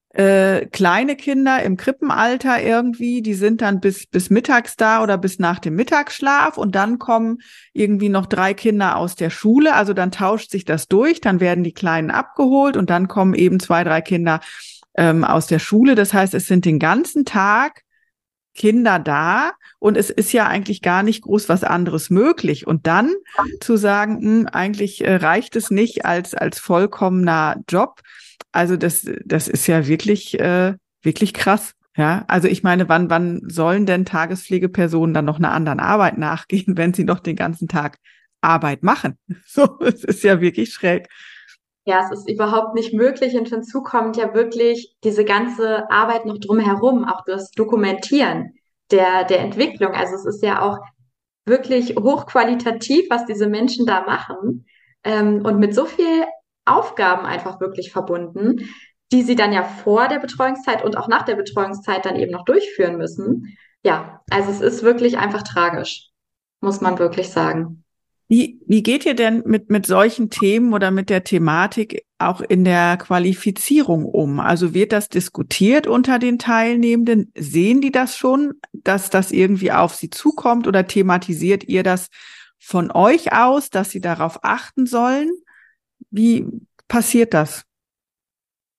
S2: äh, kleine Kinder im Krippenalter irgendwie, die sind dann bis, bis mittags da oder bis nach dem Mittagsschlaf und dann kommen irgendwie noch drei Kinder aus der Schule. Also dann tauscht sich das durch, dann werden die Kleinen abgeholt und dann kommen eben zwei, drei Kinder ähm, aus der Schule. Das heißt, es sind den ganzen Tag Kinder da und es ist ja eigentlich gar nicht groß was anderes möglich. Und dann zu sagen, mh, hm, eigentlich äh, reicht es nicht als, als vollkommener Job. Also das, das ist ja wirklich, äh, wirklich krass. Ja, also ich meine, wann, wann sollen denn Tagespflegepersonen dann noch einer anderen Arbeit nachgehen, wenn sie noch den ganzen Tag Arbeit machen? So, es ist ja wirklich schräg.
S1: Ja, es ist überhaupt nicht möglich und hinzu kommt ja wirklich diese ganze Arbeit noch drumherum, auch das Dokumentieren der, der Entwicklung. Also es ist ja auch wirklich hochqualitativ, was diese Menschen da machen ähm, und mit so viel Aufgaben einfach wirklich verbunden, die sie dann ja vor der Betreuungszeit und auch nach der Betreuungszeit dann eben noch durchführen müssen. Ja, also es ist wirklich einfach tragisch, muss man wirklich sagen.
S2: Wie, wie geht ihr denn mit, mit solchen Themen oder mit der Thematik auch in der Qualifizierung um? Also wird das diskutiert unter den Teilnehmenden? Sehen die das schon, dass das irgendwie auf sie zukommt oder thematisiert ihr das von euch aus, dass sie darauf achten sollen? Wie passiert das?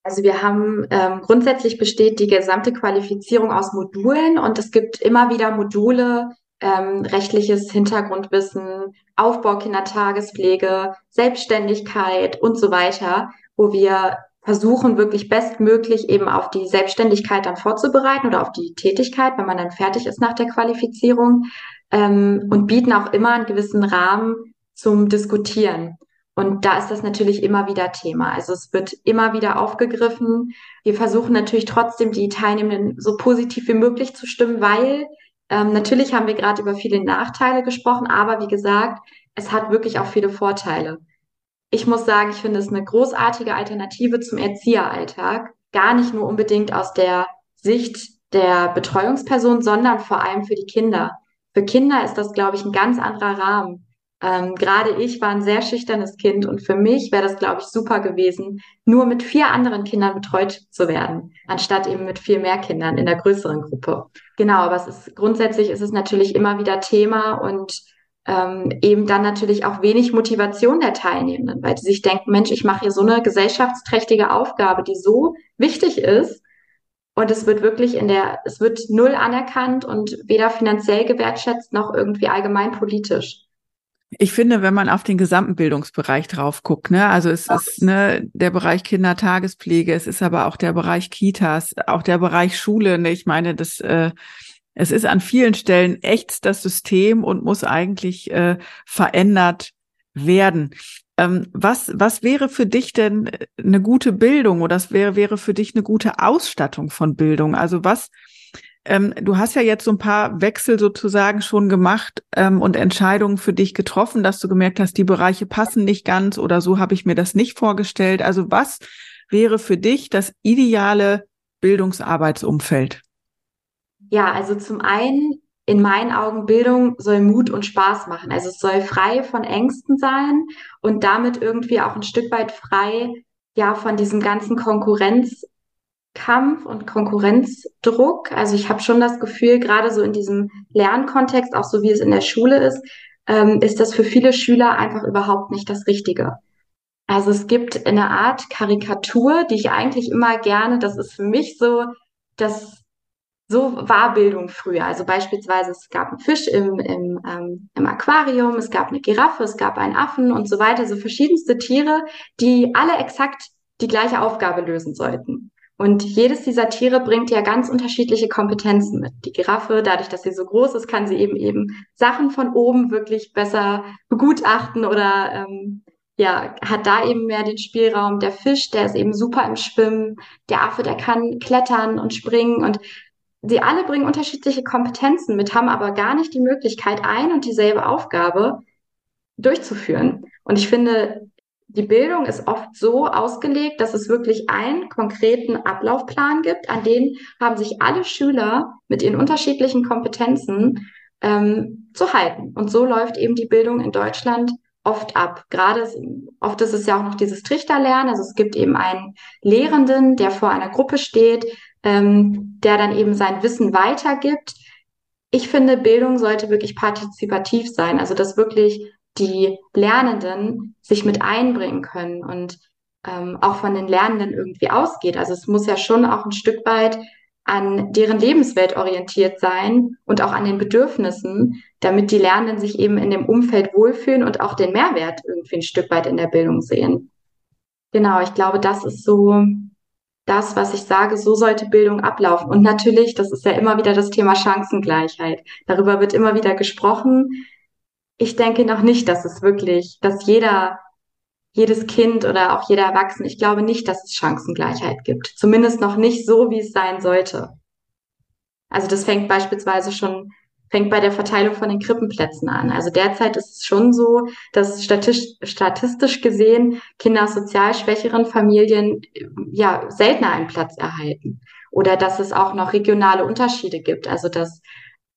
S1: Also wir haben ähm, grundsätzlich besteht die gesamte Qualifizierung aus Modulen und es gibt immer wieder Module, ähm, rechtliches Hintergrundwissen, Aufbau Kindertagespflege, Selbstständigkeit und so weiter, wo wir versuchen, wirklich bestmöglich eben auf die Selbstständigkeit dann vorzubereiten oder auf die Tätigkeit, wenn man dann fertig ist nach der Qualifizierung ähm, und bieten auch immer einen gewissen Rahmen zum Diskutieren. Und da ist das natürlich immer wieder Thema. Also es wird immer wieder aufgegriffen. Wir versuchen natürlich trotzdem die Teilnehmenden so positiv wie möglich zu stimmen, weil ähm, natürlich haben wir gerade über viele Nachteile gesprochen, aber wie gesagt, es hat wirklich auch viele Vorteile. Ich muss sagen, ich finde es eine großartige Alternative zum Erzieheralltag. Gar nicht nur unbedingt aus der Sicht der Betreuungsperson, sondern vor allem für die Kinder. Für Kinder ist das, glaube ich, ein ganz anderer Rahmen. Ähm, Gerade ich war ein sehr schüchternes Kind und für mich wäre das, glaube ich, super gewesen, nur mit vier anderen Kindern betreut zu werden, anstatt eben mit viel mehr Kindern in der größeren Gruppe. Genau, aber es ist grundsätzlich ist es natürlich immer wieder Thema und ähm, eben dann natürlich auch wenig Motivation der Teilnehmenden, weil sie sich denken, Mensch, ich mache hier so eine gesellschaftsträchtige Aufgabe, die so wichtig ist. Und es wird wirklich in der, es wird null anerkannt und weder finanziell gewertschätzt noch irgendwie allgemein politisch.
S2: Ich finde, wenn man auf den gesamten Bildungsbereich drauf guckt, ne, also es ist ne, der Bereich Kindertagespflege, es ist aber auch der Bereich Kitas, auch der Bereich Schule. Ne, ich meine, das äh, es ist an vielen Stellen echt das System und muss eigentlich äh, verändert werden. Ähm, was, was wäre für dich denn eine gute Bildung oder was wäre, wäre für dich eine gute Ausstattung von Bildung? Also was, ähm, du hast ja jetzt so ein paar Wechsel sozusagen schon gemacht ähm, und Entscheidungen für dich getroffen, dass du gemerkt hast, die Bereiche passen nicht ganz oder so habe ich mir das nicht vorgestellt. Also was wäre für dich das ideale Bildungsarbeitsumfeld?
S1: Ja, also zum einen in meinen Augen Bildung soll Mut und Spaß machen. Also es soll frei von Ängsten sein und damit irgendwie auch ein Stück weit frei ja von diesem ganzen Konkurrenz Kampf und Konkurrenzdruck. Also ich habe schon das Gefühl, gerade so in diesem Lernkontext, auch so wie es in der Schule ist, ähm, ist das für viele Schüler einfach überhaupt nicht das Richtige. Also es gibt eine Art Karikatur, die ich eigentlich immer gerne, das ist für mich so, das so war Bildung früher. Also beispielsweise es gab einen Fisch im, im, ähm, im Aquarium, es gab eine Giraffe, es gab einen Affen und so weiter, so verschiedenste Tiere, die alle exakt die gleiche Aufgabe lösen sollten. Und jedes dieser Tiere bringt ja ganz unterschiedliche Kompetenzen mit. Die Giraffe, dadurch, dass sie so groß ist, kann sie eben eben Sachen von oben wirklich besser begutachten oder ähm, ja, hat da eben mehr den Spielraum. Der Fisch, der ist eben super im Schwimmen. Der Affe, der kann klettern und springen und sie alle bringen unterschiedliche Kompetenzen mit, haben aber gar nicht die Möglichkeit, ein und dieselbe Aufgabe durchzuführen. Und ich finde, die Bildung ist oft so ausgelegt, dass es wirklich einen konkreten Ablaufplan gibt, an den haben sich alle Schüler mit ihren unterschiedlichen Kompetenzen ähm, zu halten. Und so läuft eben die Bildung in Deutschland oft ab. Gerade oft ist es ja auch noch dieses Trichterlernen. Also es gibt eben einen Lehrenden, der vor einer Gruppe steht, ähm, der dann eben sein Wissen weitergibt. Ich finde, Bildung sollte wirklich partizipativ sein. Also dass wirklich die Lernenden sich mit einbringen können und ähm, auch von den Lernenden irgendwie ausgeht. Also es muss ja schon auch ein Stück weit an deren Lebenswelt orientiert sein und auch an den Bedürfnissen, damit die Lernenden sich eben in dem Umfeld wohlfühlen und auch den Mehrwert irgendwie ein Stück weit in der Bildung sehen. Genau, ich glaube, das ist so das, was ich sage, so sollte Bildung ablaufen. Und natürlich, das ist ja immer wieder das Thema Chancengleichheit. Darüber wird immer wieder gesprochen ich denke noch nicht, dass es wirklich, dass jeder, jedes Kind oder auch jeder Erwachsene, ich glaube nicht, dass es Chancengleichheit gibt. Zumindest noch nicht so, wie es sein sollte. Also das fängt beispielsweise schon, fängt bei der Verteilung von den Krippenplätzen an. Also derzeit ist es schon so, dass statistisch, statistisch gesehen Kinder aus sozial schwächeren Familien ja seltener einen Platz erhalten. Oder dass es auch noch regionale Unterschiede gibt. Also dass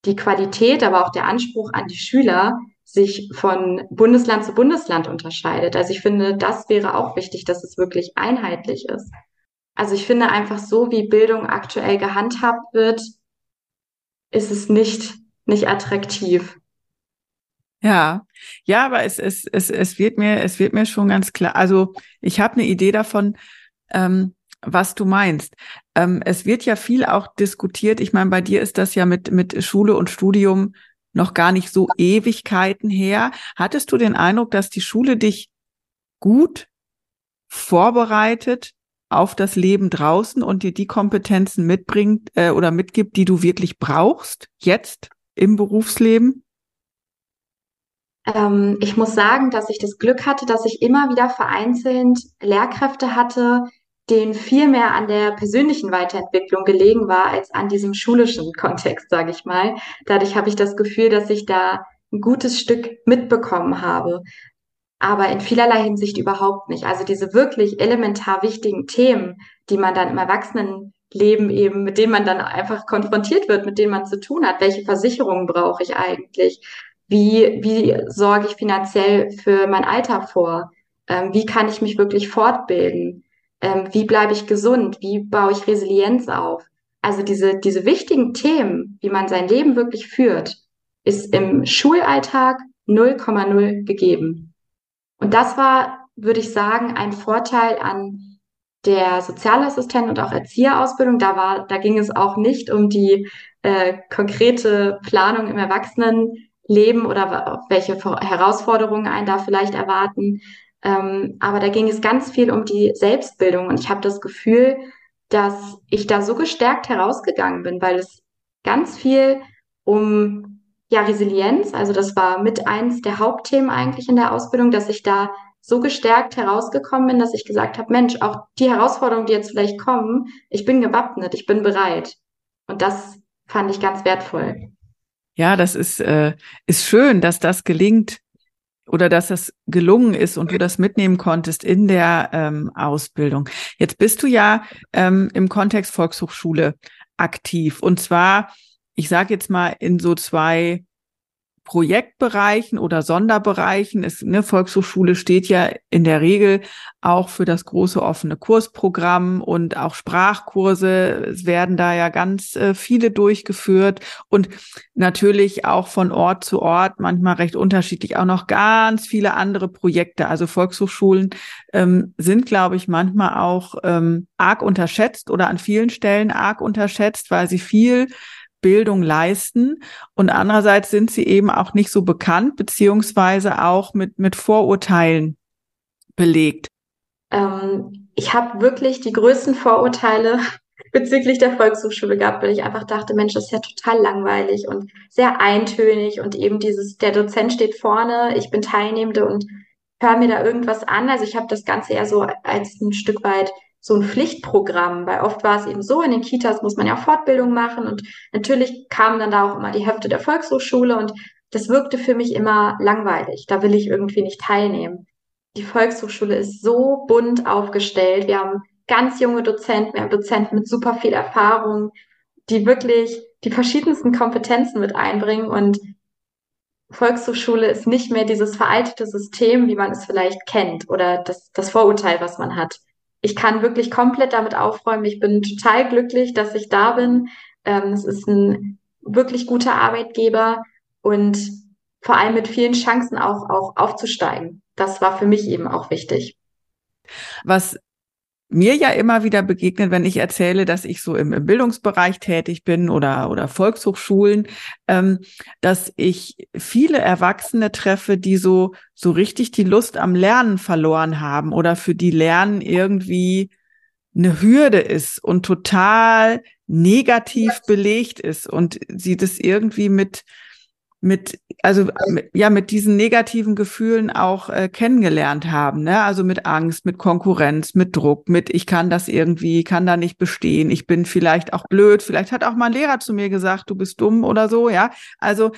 S1: die Qualität, aber auch der Anspruch an die Schüler sich von Bundesland zu Bundesland unterscheidet. Also ich finde, das wäre auch wichtig, dass es wirklich einheitlich ist. Also ich finde einfach so, wie Bildung aktuell gehandhabt wird, ist es nicht, nicht attraktiv.
S2: Ja, ja, aber es, es, es, es wird mir, es wird mir schon ganz klar. Also ich habe eine Idee davon, ähm, was du meinst. Ähm, es wird ja viel auch diskutiert. Ich meine, bei dir ist das ja mit, mit Schule und Studium noch gar nicht so Ewigkeiten her. Hattest du den Eindruck, dass die Schule dich gut vorbereitet auf das Leben draußen und dir die Kompetenzen mitbringt äh, oder mitgibt, die du wirklich brauchst jetzt im Berufsleben?
S1: Ähm, ich muss sagen, dass ich das Glück hatte, dass ich immer wieder vereinzelt Lehrkräfte hatte, denen viel mehr an der persönlichen Weiterentwicklung gelegen war als an diesem schulischen Kontext, sage ich mal. Dadurch habe ich das Gefühl, dass ich da ein gutes Stück mitbekommen habe. Aber in vielerlei Hinsicht überhaupt nicht. Also diese wirklich elementar wichtigen Themen, die man dann im Erwachsenenleben eben, mit denen man dann einfach konfrontiert wird, mit denen man zu tun hat. Welche Versicherungen brauche ich eigentlich? Wie, wie sorge ich finanziell für mein Alter vor? Ähm, wie kann ich mich wirklich fortbilden? Ähm, wie bleibe ich gesund, wie baue ich Resilienz auf. Also diese, diese wichtigen Themen, wie man sein Leben wirklich führt, ist im Schulalltag 0,0 gegeben. Und das war, würde ich sagen, ein Vorteil an der Sozialassistent und auch Erzieherausbildung. Da war, da ging es auch nicht um die äh, konkrete Planung im Erwachsenenleben oder welche Herausforderungen einen da vielleicht erwarten, ähm, aber da ging es ganz viel um die Selbstbildung und ich habe das Gefühl, dass ich da so gestärkt herausgegangen bin, weil es ganz viel um ja Resilienz, also das war mit eins der Hauptthemen eigentlich in der Ausbildung, dass ich da so gestärkt herausgekommen bin, dass ich gesagt habe, Mensch, auch die Herausforderungen, die jetzt vielleicht kommen, ich bin gewappnet, ich bin bereit. Und das fand ich ganz wertvoll.
S2: Ja, das ist, äh, ist schön, dass das gelingt, oder dass es gelungen ist und du das mitnehmen konntest in der ähm, Ausbildung. Jetzt bist du ja ähm, im Kontext Volkshochschule aktiv und zwar, ich sage jetzt mal in so zwei Projektbereichen oder Sonderbereichen. Es, eine Volkshochschule steht ja in der Regel auch für das große offene Kursprogramm und auch Sprachkurse. Es werden da ja ganz äh, viele durchgeführt und natürlich auch von Ort zu Ort, manchmal recht unterschiedlich, auch noch ganz viele andere Projekte. Also Volkshochschulen ähm, sind, glaube ich, manchmal auch ähm, arg unterschätzt oder an vielen Stellen arg unterschätzt, weil sie viel Bildung leisten. Und andererseits sind sie eben auch nicht so bekannt, beziehungsweise auch mit, mit Vorurteilen belegt.
S1: Ähm, ich habe wirklich die größten Vorurteile bezüglich der Volkshochschule gehabt, weil ich einfach dachte, Mensch, das ist ja total langweilig und sehr eintönig und eben dieses, der Dozent steht vorne, ich bin Teilnehmende und höre mir da irgendwas an. Also ich habe das Ganze eher so als ein Stück weit so ein Pflichtprogramm, weil oft war es eben so, in den Kitas muss man ja auch Fortbildung machen und natürlich kam dann da auch immer die Hefte der Volkshochschule und das wirkte für mich immer langweilig. Da will ich irgendwie nicht teilnehmen. Die Volkshochschule ist so bunt aufgestellt. Wir haben ganz junge Dozenten, wir haben Dozenten mit super viel Erfahrung, die wirklich die verschiedensten Kompetenzen mit einbringen und Volkshochschule ist nicht mehr dieses veraltete System, wie man es vielleicht kennt oder das, das Vorurteil, was man hat ich kann wirklich komplett damit aufräumen. Ich bin total glücklich, dass ich da bin. Ähm, es ist ein wirklich guter Arbeitgeber und vor allem mit vielen Chancen auch, auch aufzusteigen. Das war für mich eben auch wichtig.
S2: Was mir ja immer wieder begegnet, wenn ich erzähle, dass ich so im, im Bildungsbereich tätig bin oder, oder Volkshochschulen, ähm, dass ich viele Erwachsene treffe, die so, so richtig die Lust am Lernen verloren haben oder für die Lernen irgendwie eine Hürde ist und total negativ belegt ist und sie das irgendwie mit, mit also ja mit diesen negativen Gefühlen auch äh, kennengelernt haben, ne? Also mit Angst, mit Konkurrenz, mit Druck, mit ich kann das irgendwie, kann da nicht bestehen, ich bin vielleicht auch blöd, vielleicht hat auch mal ein Lehrer zu mir gesagt, du bist dumm oder so, ja? Also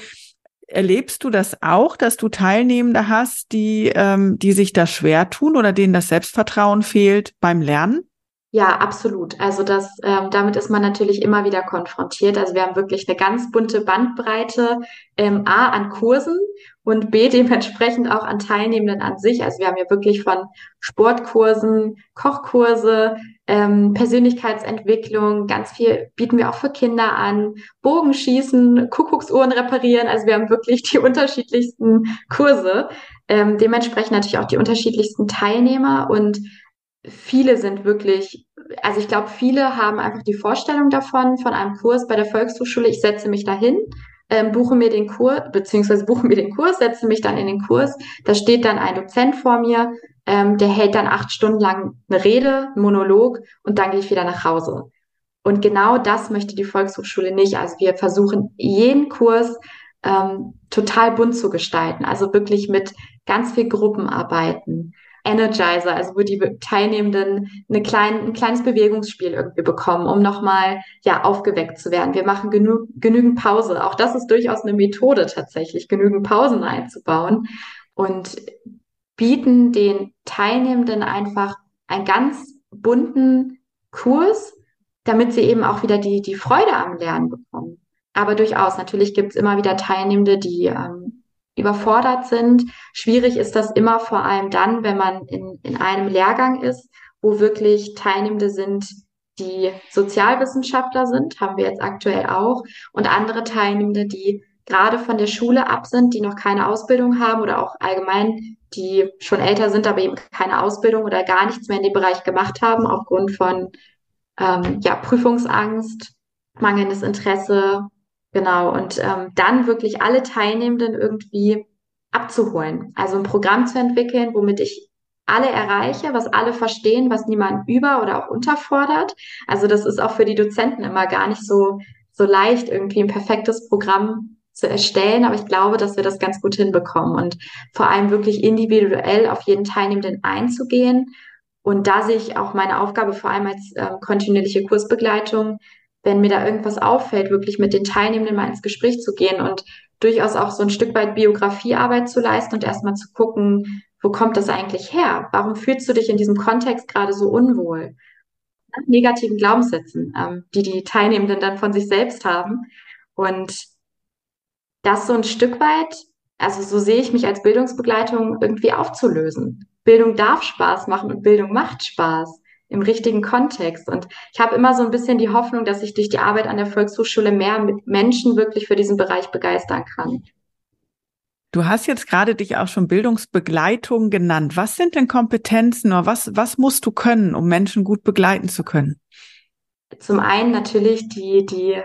S2: erlebst du das auch, dass du Teilnehmende hast, die ähm, die sich da schwer tun oder denen das Selbstvertrauen fehlt beim Lernen?
S1: Ja, absolut. Also das, ähm, damit ist man natürlich immer wieder konfrontiert. Also wir haben wirklich eine ganz bunte Bandbreite ähm, A an Kursen und B dementsprechend auch an Teilnehmenden an sich. Also wir haben ja wirklich von Sportkursen, Kochkurse, ähm, Persönlichkeitsentwicklung, ganz viel bieten wir auch für Kinder an, Bogenschießen, Kuckucksuhren reparieren. Also wir haben wirklich die unterschiedlichsten Kurse, ähm, dementsprechend natürlich auch die unterschiedlichsten Teilnehmer und viele sind wirklich, also ich glaube, viele haben einfach die Vorstellung davon, von einem Kurs bei der Volkshochschule, ich setze mich dahin, ähm, buche mir den Kurs, beziehungsweise buche mir den Kurs, setze mich dann in den Kurs, da steht dann ein Dozent vor mir, ähm, der hält dann acht Stunden lang eine Rede, einen Monolog und dann gehe ich wieder nach Hause. Und genau das möchte die Volkshochschule nicht. Also wir versuchen jeden Kurs ähm, total bunt zu gestalten, also wirklich mit ganz viel Gruppenarbeiten Energizer, also wo die Teilnehmenden eine klein, ein kleines Bewegungsspiel irgendwie bekommen, um nochmal ja, aufgeweckt zu werden. Wir machen genü genügend Pause. Auch das ist durchaus eine Methode tatsächlich, genügend Pausen einzubauen und bieten den Teilnehmenden einfach einen ganz bunten Kurs, damit sie eben auch wieder die, die Freude am Lernen bekommen. Aber durchaus, natürlich gibt es immer wieder Teilnehmende, die ähm, überfordert sind. Schwierig ist das immer vor allem dann, wenn man in, in einem Lehrgang ist, wo wirklich Teilnehmende sind, die Sozialwissenschaftler sind, haben wir jetzt aktuell auch, und andere Teilnehmende, die gerade von der Schule ab sind, die noch keine Ausbildung haben oder auch allgemein, die schon älter sind, aber eben keine Ausbildung oder gar nichts mehr in dem Bereich gemacht haben, aufgrund von ähm, ja, Prüfungsangst, mangelndes Interesse, Genau, und ähm, dann wirklich alle Teilnehmenden irgendwie abzuholen. Also ein Programm zu entwickeln, womit ich alle erreiche, was alle verstehen, was niemand über oder auch unterfordert. Also das ist auch für die Dozenten immer gar nicht so, so leicht, irgendwie ein perfektes Programm zu erstellen. Aber ich glaube, dass wir das ganz gut hinbekommen und vor allem wirklich individuell auf jeden Teilnehmenden einzugehen. Und da sehe ich auch meine Aufgabe vor allem als äh, kontinuierliche Kursbegleitung, wenn mir da irgendwas auffällt, wirklich mit den Teilnehmenden mal ins Gespräch zu gehen und durchaus auch so ein Stück weit Biografiearbeit zu leisten und erstmal zu gucken, wo kommt das eigentlich her? Warum fühlst du dich in diesem Kontext gerade so unwohl? Nach negativen Glaubenssätzen, ähm, die die Teilnehmenden dann von sich selbst haben. Und das so ein Stück weit, also so sehe ich mich als Bildungsbegleitung irgendwie aufzulösen. Bildung darf Spaß machen und Bildung macht Spaß im richtigen Kontext. Und ich habe immer so ein bisschen die Hoffnung, dass ich durch die Arbeit an der Volkshochschule mehr Menschen wirklich für diesen Bereich begeistern kann.
S2: Du hast jetzt gerade dich auch schon Bildungsbegleitung genannt. Was sind denn Kompetenzen oder was, was musst du können, um Menschen gut begleiten zu können?
S1: Zum einen natürlich die, die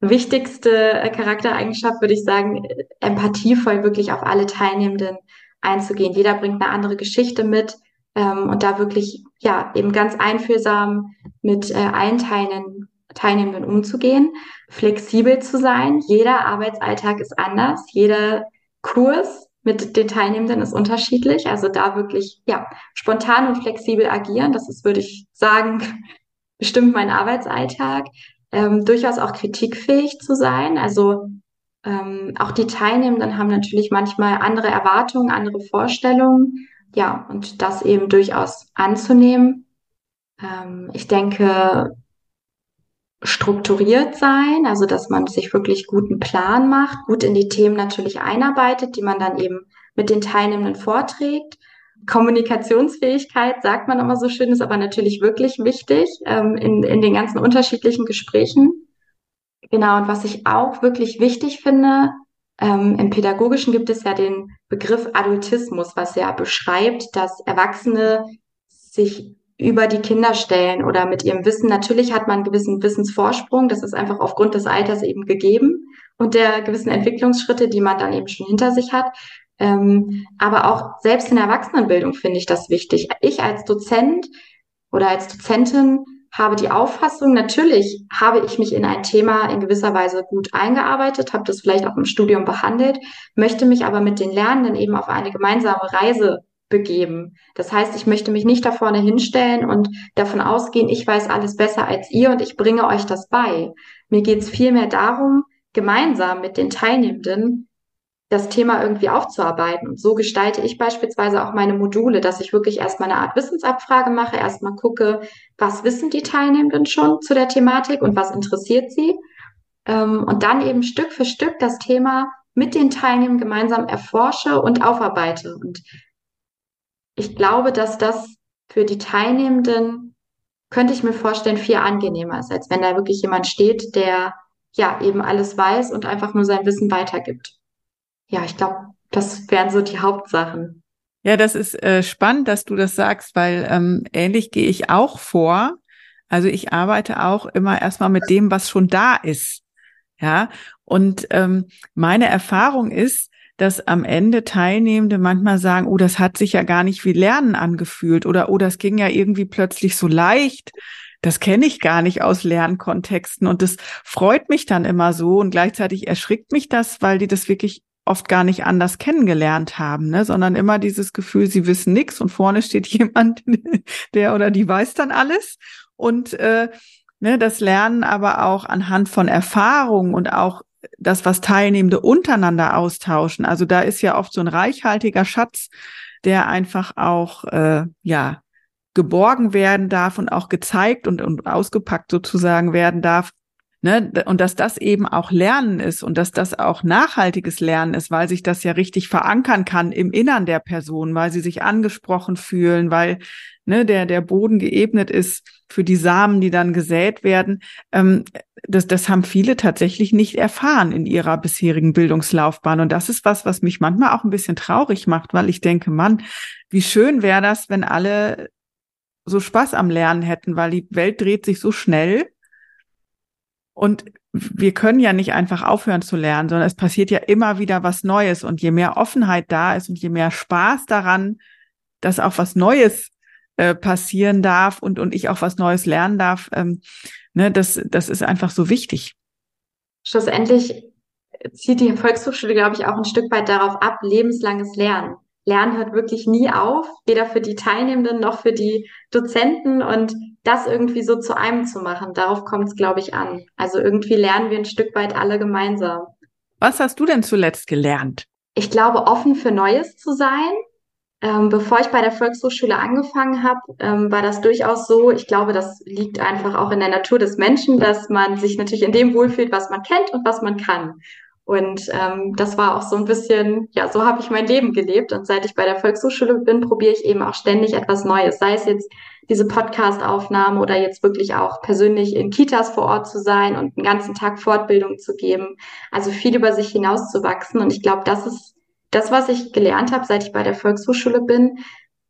S1: wichtigste Charaktereigenschaft, würde ich sagen, empathievoll wirklich auf alle Teilnehmenden einzugehen. Jeder bringt eine andere Geschichte mit ähm, und da wirklich ja eben ganz einfühlsam mit äh, allen Teilnehmenden Teilnehmenden umzugehen, flexibel zu sein. Jeder Arbeitsalltag ist anders, jeder Kurs mit den Teilnehmenden ist unterschiedlich. Also da wirklich, ja, spontan und flexibel agieren. Das ist, würde ich sagen, bestimmt mein Arbeitsalltag. Ähm, durchaus auch kritikfähig zu sein. Also ähm, auch die Teilnehmenden haben natürlich manchmal andere Erwartungen, andere Vorstellungen. Ja, und das eben durchaus anzunehmen. Ähm, ich denke, strukturiert sein, also dass man sich wirklich guten Plan macht, gut in die Themen natürlich einarbeitet, die man dann eben mit den Teilnehmenden vorträgt. Kommunikationsfähigkeit, sagt man immer so schön, ist aber natürlich wirklich wichtig ähm, in, in den ganzen unterschiedlichen Gesprächen. Genau, und was ich auch wirklich wichtig finde, ähm, im Pädagogischen gibt es ja den Begriff Adultismus, was ja beschreibt, dass Erwachsene sich über die Kinder stellen oder mit ihrem Wissen. Natürlich hat man einen gewissen Wissensvorsprung, das ist einfach aufgrund des Alters eben gegeben und der gewissen Entwicklungsschritte, die man dann eben schon hinter sich hat. Ähm, aber auch selbst in der Erwachsenenbildung finde ich das wichtig. Ich als Dozent oder als Dozentin habe die Auffassung, natürlich habe ich mich in ein Thema in gewisser Weise gut eingearbeitet, habe das vielleicht auch im Studium behandelt, möchte mich aber mit den Lernenden eben auf eine gemeinsame Reise begeben. Das heißt, ich möchte mich nicht da vorne hinstellen und davon ausgehen, ich weiß alles besser als ihr und ich bringe euch das bei. Mir geht es vielmehr darum, gemeinsam mit den Teilnehmenden das Thema irgendwie aufzuarbeiten. Und so gestalte ich beispielsweise auch meine Module, dass ich wirklich erstmal eine Art Wissensabfrage mache, erstmal gucke, was wissen die Teilnehmenden schon zu der Thematik und was interessiert sie. Ähm, und dann eben Stück für Stück das Thema mit den Teilnehmern gemeinsam erforsche und aufarbeite. Und ich glaube, dass das für die Teilnehmenden, könnte ich mir vorstellen, viel angenehmer ist, als wenn da wirklich jemand steht, der ja eben alles weiß und einfach nur sein Wissen weitergibt. Ja, ich glaube, das wären so die Hauptsachen.
S2: Ja, das ist äh, spannend, dass du das sagst, weil ähm, ähnlich gehe ich auch vor. Also ich arbeite auch immer erstmal mit dem, was schon da ist. Ja, und ähm, meine Erfahrung ist, dass am Ende Teilnehmende manchmal sagen, oh, das hat sich ja gar nicht wie Lernen angefühlt oder oh, das ging ja irgendwie plötzlich so leicht. Das kenne ich gar nicht aus Lernkontexten und das freut mich dann immer so und gleichzeitig erschrickt mich das, weil die das wirklich oft gar nicht anders kennengelernt haben, ne, sondern immer dieses Gefühl, sie wissen nichts und vorne steht jemand, der oder die weiß dann alles und äh, ne, das Lernen aber auch anhand von Erfahrungen und auch das, was Teilnehmende untereinander austauschen. Also da ist ja oft so ein reichhaltiger Schatz, der einfach auch äh, ja geborgen werden darf und auch gezeigt und, und ausgepackt sozusagen werden darf. Ne? Und dass das eben auch Lernen ist und dass das auch nachhaltiges Lernen ist, weil sich das ja richtig verankern kann im Innern der Person, weil sie sich angesprochen fühlen, weil ne, der, der Boden geebnet ist für die Samen, die dann gesät werden. Ähm, das, das haben viele tatsächlich nicht erfahren in ihrer bisherigen Bildungslaufbahn. Und das ist was, was mich manchmal auch ein bisschen traurig macht, weil ich denke, Mann, wie schön wäre das, wenn alle so Spaß am Lernen hätten, weil die Welt dreht sich so schnell. Und wir können ja nicht einfach aufhören zu lernen, sondern es passiert ja immer wieder was Neues. Und je mehr Offenheit da ist und je mehr Spaß daran, dass auch was Neues äh, passieren darf und, und ich auch was Neues lernen darf, ähm, ne, das, das ist einfach so wichtig.
S1: Schlussendlich zieht die Volkshochschule, glaube ich, auch ein Stück weit darauf ab, lebenslanges Lernen. Lernen hört wirklich nie auf, weder für die Teilnehmenden noch für die Dozenten und das irgendwie so zu einem zu machen, darauf kommt es, glaube ich, an. Also irgendwie lernen wir ein Stück weit alle gemeinsam.
S2: Was hast du denn zuletzt gelernt?
S1: Ich glaube, offen für Neues zu sein, ähm, bevor ich bei der Volkshochschule angefangen habe, ähm, war das durchaus so. Ich glaube, das liegt einfach auch in der Natur des Menschen, dass man sich natürlich in dem wohlfühlt, was man kennt und was man kann. Und ähm, das war auch so ein bisschen, ja, so habe ich mein Leben gelebt. Und seit ich bei der Volkshochschule bin, probiere ich eben auch ständig etwas Neues. Sei es jetzt diese Podcast-Aufnahme oder jetzt wirklich auch persönlich in Kitas vor Ort zu sein und einen ganzen Tag Fortbildung zu geben. Also viel über sich hinaus zu wachsen. Und ich glaube, das ist das, was ich gelernt habe, seit ich bei der Volkshochschule bin,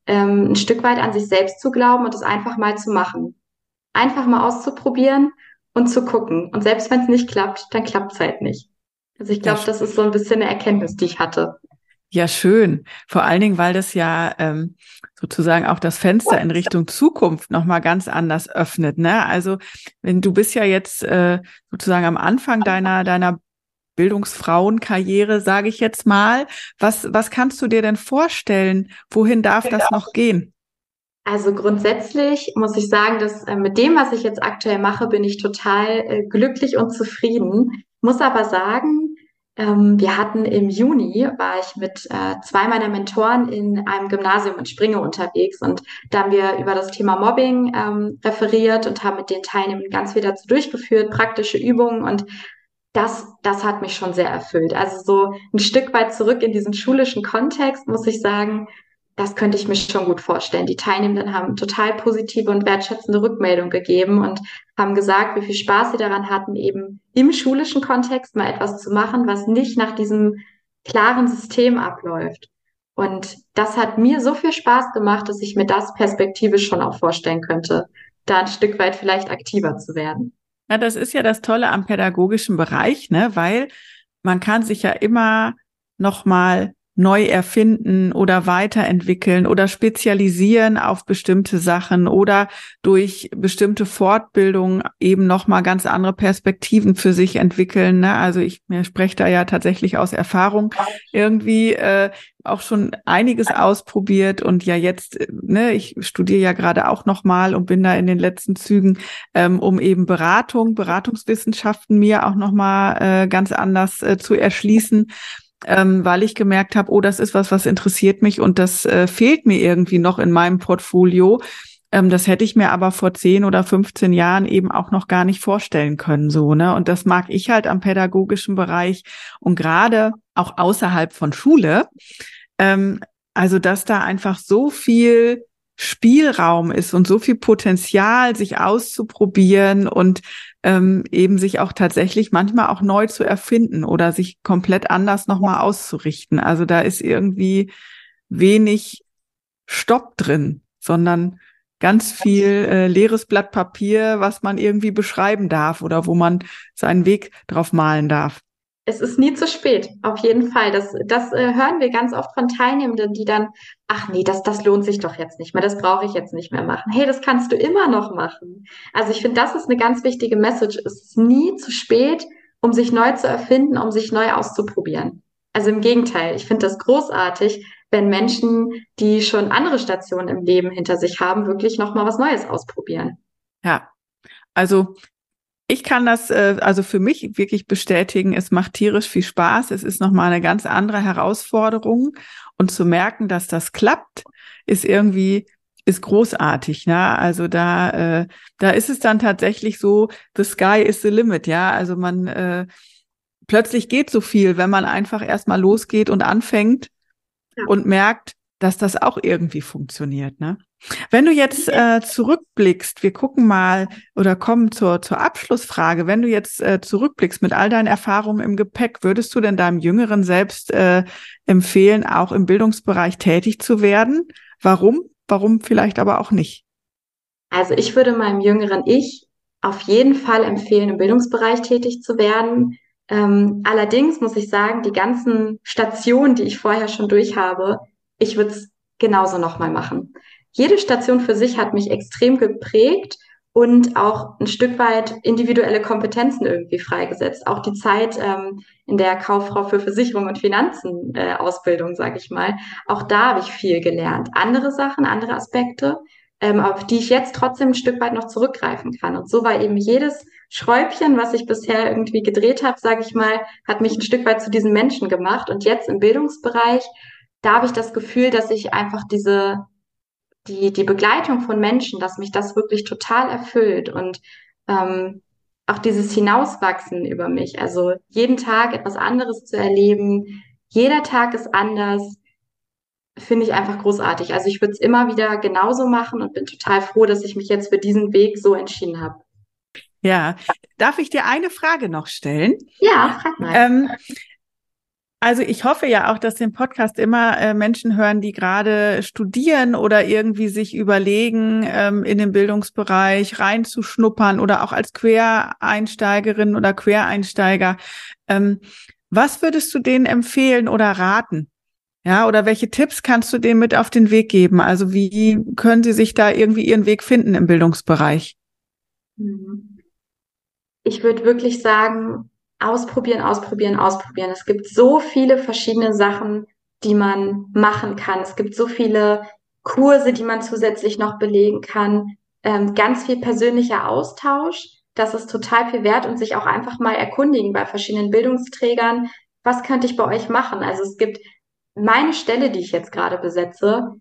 S1: ähm, ein Stück weit an sich selbst zu glauben und es einfach mal zu machen. Einfach mal auszuprobieren und zu gucken. Und selbst wenn es nicht klappt, dann klappt es halt nicht. Also ich glaube, das ist so ein bisschen eine Erkenntnis, die ich hatte.
S2: Ja, schön. Vor allen Dingen, weil das ja ähm, sozusagen auch das Fenster in Richtung Zukunft nochmal ganz anders öffnet. Ne? Also wenn du bist ja jetzt äh, sozusagen am Anfang deiner, deiner Bildungsfrauenkarriere, sage ich jetzt mal. Was, was kannst du dir denn vorstellen? Wohin darf das noch gehen?
S1: Also grundsätzlich muss ich sagen, dass äh, mit dem, was ich jetzt aktuell mache, bin ich total äh, glücklich und zufrieden. Muss aber sagen, wir hatten im Juni, war ich mit äh, zwei meiner Mentoren in einem Gymnasium in Springe unterwegs und da haben wir über das Thema Mobbing ähm, referiert und haben mit den Teilnehmern ganz viel dazu durchgeführt, praktische Übungen und das, das hat mich schon sehr erfüllt. Also so ein Stück weit zurück in diesen schulischen Kontext, muss ich sagen, das könnte ich mir schon gut vorstellen. Die Teilnehmenden haben total positive und wertschätzende Rückmeldungen gegeben und haben gesagt, wie viel Spaß sie daran hatten, eben im schulischen Kontext mal etwas zu machen, was nicht nach diesem klaren System abläuft. Und das hat mir so viel Spaß gemacht, dass ich mir das perspektivisch schon auch vorstellen könnte, da ein Stück weit vielleicht aktiver zu werden.
S2: Ja, das ist ja das Tolle am pädagogischen Bereich, ne, weil man kann sich ja immer noch mal neu erfinden oder weiterentwickeln oder spezialisieren auf bestimmte Sachen oder durch bestimmte Fortbildungen eben noch mal ganz andere Perspektiven für sich entwickeln. Ne? Also ich mir spreche da ja tatsächlich aus Erfahrung irgendwie äh, auch schon einiges ausprobiert und ja jetzt, ne, ich studiere ja gerade auch noch mal und bin da in den letzten Zügen, ähm, um eben Beratung, Beratungswissenschaften mir auch noch mal äh, ganz anders äh, zu erschließen ähm, weil ich gemerkt habe, oh, das ist was, was interessiert mich und das äh, fehlt mir irgendwie noch in meinem Portfolio. Ähm, das hätte ich mir aber vor 10 oder 15 Jahren eben auch noch gar nicht vorstellen können, so, ne? Und das mag ich halt am pädagogischen Bereich und gerade auch außerhalb von Schule. Ähm, also, dass da einfach so viel Spielraum ist und so viel Potenzial, sich auszuprobieren und ähm, eben sich auch tatsächlich manchmal auch neu zu erfinden oder sich komplett anders nochmal auszurichten. Also da ist irgendwie wenig Stopp drin, sondern ganz viel äh, leeres Blatt Papier, was man irgendwie beschreiben darf oder wo man seinen Weg drauf malen darf
S1: es ist nie zu spät, auf jeden Fall. Das, das äh, hören wir ganz oft von Teilnehmenden, die dann, ach nee, das, das lohnt sich doch jetzt nicht mehr, das brauche ich jetzt nicht mehr machen. Hey, das kannst du immer noch machen. Also ich finde, das ist eine ganz wichtige Message. Es ist nie zu spät, um sich neu zu erfinden, um sich neu auszuprobieren. Also im Gegenteil, ich finde das großartig, wenn Menschen, die schon andere Stationen im Leben hinter sich haben, wirklich nochmal was Neues ausprobieren.
S2: Ja, also ich kann das äh, also für mich wirklich bestätigen. Es macht tierisch viel Spaß. Es ist nochmal eine ganz andere Herausforderung. Und zu merken, dass das klappt, ist irgendwie ist großartig, ne? Also da, äh, da ist es dann tatsächlich so, the sky is the limit, ja. Also man äh, plötzlich geht so viel, wenn man einfach erstmal losgeht und anfängt ja. und merkt, dass das auch irgendwie funktioniert, ne? Wenn du jetzt äh, zurückblickst, wir gucken mal oder kommen zur, zur Abschlussfrage. Wenn du jetzt äh, zurückblickst mit all deinen Erfahrungen im Gepäck, würdest du denn deinem Jüngeren selbst äh, empfehlen, auch im Bildungsbereich tätig zu werden? Warum? Warum vielleicht aber auch nicht?
S1: Also ich würde meinem jüngeren Ich auf jeden Fall empfehlen, im Bildungsbereich tätig zu werden. Ähm, allerdings muss ich sagen, die ganzen Stationen, die ich vorher schon durch habe, ich würde es genauso nochmal machen jede Station für sich hat mich extrem geprägt und auch ein Stück weit individuelle Kompetenzen irgendwie freigesetzt. Auch die Zeit ähm, in der Kauffrau für Versicherung und Finanzen äh, Ausbildung, sage ich mal. Auch da habe ich viel gelernt. Andere Sachen, andere Aspekte, ähm, auf die ich jetzt trotzdem ein Stück weit noch zurückgreifen kann. Und so war eben jedes Schräubchen, was ich bisher irgendwie gedreht habe, sage ich mal, hat mich ein Stück weit zu diesen Menschen gemacht. Und jetzt im Bildungsbereich, da habe ich das Gefühl, dass ich einfach diese die, die Begleitung von Menschen, dass mich das wirklich total erfüllt und ähm, auch dieses Hinauswachsen über mich. Also jeden Tag etwas anderes zu erleben. Jeder Tag ist anders. Finde ich einfach großartig. Also ich würde es immer wieder genauso machen und bin total froh, dass ich mich jetzt für diesen Weg so entschieden habe.
S2: Ja, darf ich dir eine Frage noch stellen?
S1: Ja, frag mal.
S2: Ähm, also ich hoffe ja auch, dass den Podcast immer äh, Menschen hören, die gerade studieren oder irgendwie sich überlegen, ähm, in den Bildungsbereich reinzuschnuppern oder auch als Quereinsteigerin oder Quereinsteiger. Ähm, was würdest du denen empfehlen oder raten? Ja, oder welche Tipps kannst du denen mit auf den Weg geben? Also wie können sie sich da irgendwie ihren Weg finden im Bildungsbereich?
S1: Mhm. Ich würde wirklich sagen, ausprobieren, ausprobieren, ausprobieren. Es gibt so viele verschiedene Sachen, die man machen kann. Es gibt so viele Kurse, die man zusätzlich noch belegen kann. Ähm, ganz viel persönlicher Austausch. Das ist total viel wert und sich auch einfach mal erkundigen bei verschiedenen Bildungsträgern. Was könnte ich bei euch machen? Also es gibt meine Stelle, die ich jetzt gerade besetze,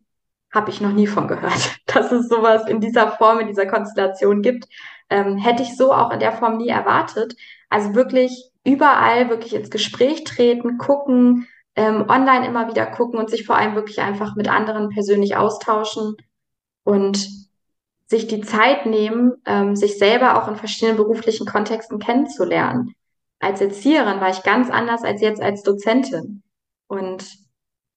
S1: habe ich noch nie von gehört, dass es sowas in dieser Form, in dieser Konstellation gibt. Ähm, hätte ich so auch in der Form nie erwartet. Also wirklich überall wirklich ins Gespräch treten, gucken, ähm, online immer wieder gucken und sich vor allem wirklich einfach mit anderen persönlich austauschen und sich die Zeit nehmen, ähm, sich selber auch in verschiedenen beruflichen Kontexten kennenzulernen. Als Erzieherin war ich ganz anders als jetzt als Dozentin. Und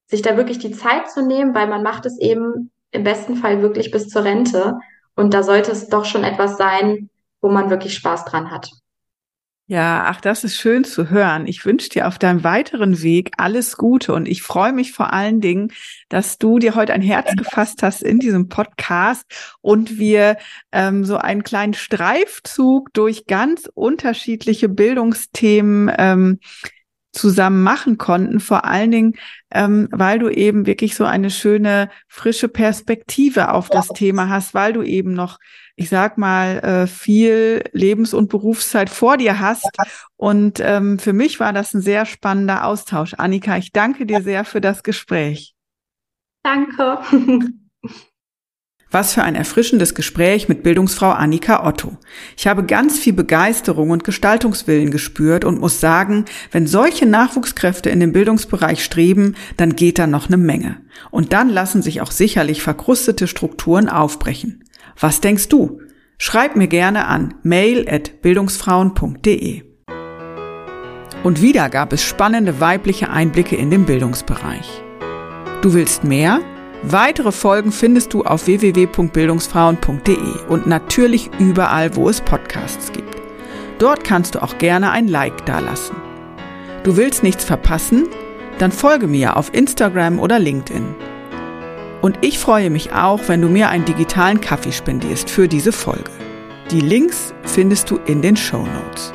S1: sich da wirklich die Zeit zu nehmen, weil man macht es eben im besten Fall wirklich bis zur Rente. Und da sollte es doch schon etwas sein, wo man wirklich Spaß dran hat.
S2: Ja, ach, das ist schön zu hören. Ich wünsche dir auf deinem weiteren Weg alles Gute und ich freue mich vor allen Dingen, dass du dir heute ein Herz gefasst hast in diesem Podcast und wir ähm, so einen kleinen Streifzug durch ganz unterschiedliche Bildungsthemen ähm, zusammen machen konnten, vor allen Dingen, ähm, weil du eben wirklich so eine schöne, frische Perspektive auf das Thema hast, weil du eben noch, ich sag mal, äh, viel Lebens- und Berufszeit vor dir hast. Und ähm, für mich war das ein sehr spannender Austausch. Annika, ich danke dir sehr für das Gespräch.
S1: Danke.
S2: Was für ein erfrischendes Gespräch mit Bildungsfrau Annika Otto. Ich habe ganz viel Begeisterung und Gestaltungswillen gespürt und muss sagen, wenn solche Nachwuchskräfte in den Bildungsbereich streben, dann geht da noch eine Menge. Und dann lassen sich auch sicherlich verkrustete Strukturen aufbrechen. Was denkst du? Schreib mir gerne an mail at bildungsfrauen.de. Und wieder gab es spannende weibliche Einblicke in den Bildungsbereich. Du willst mehr? Weitere Folgen findest du auf www.bildungsfrauen.de und natürlich überall, wo es Podcasts gibt. Dort kannst du auch gerne ein Like dalassen. Du willst nichts verpassen? Dann folge mir auf Instagram oder LinkedIn. Und ich freue mich auch, wenn du mir einen digitalen Kaffee spendierst für diese Folge. Die Links findest du in den Show Notes.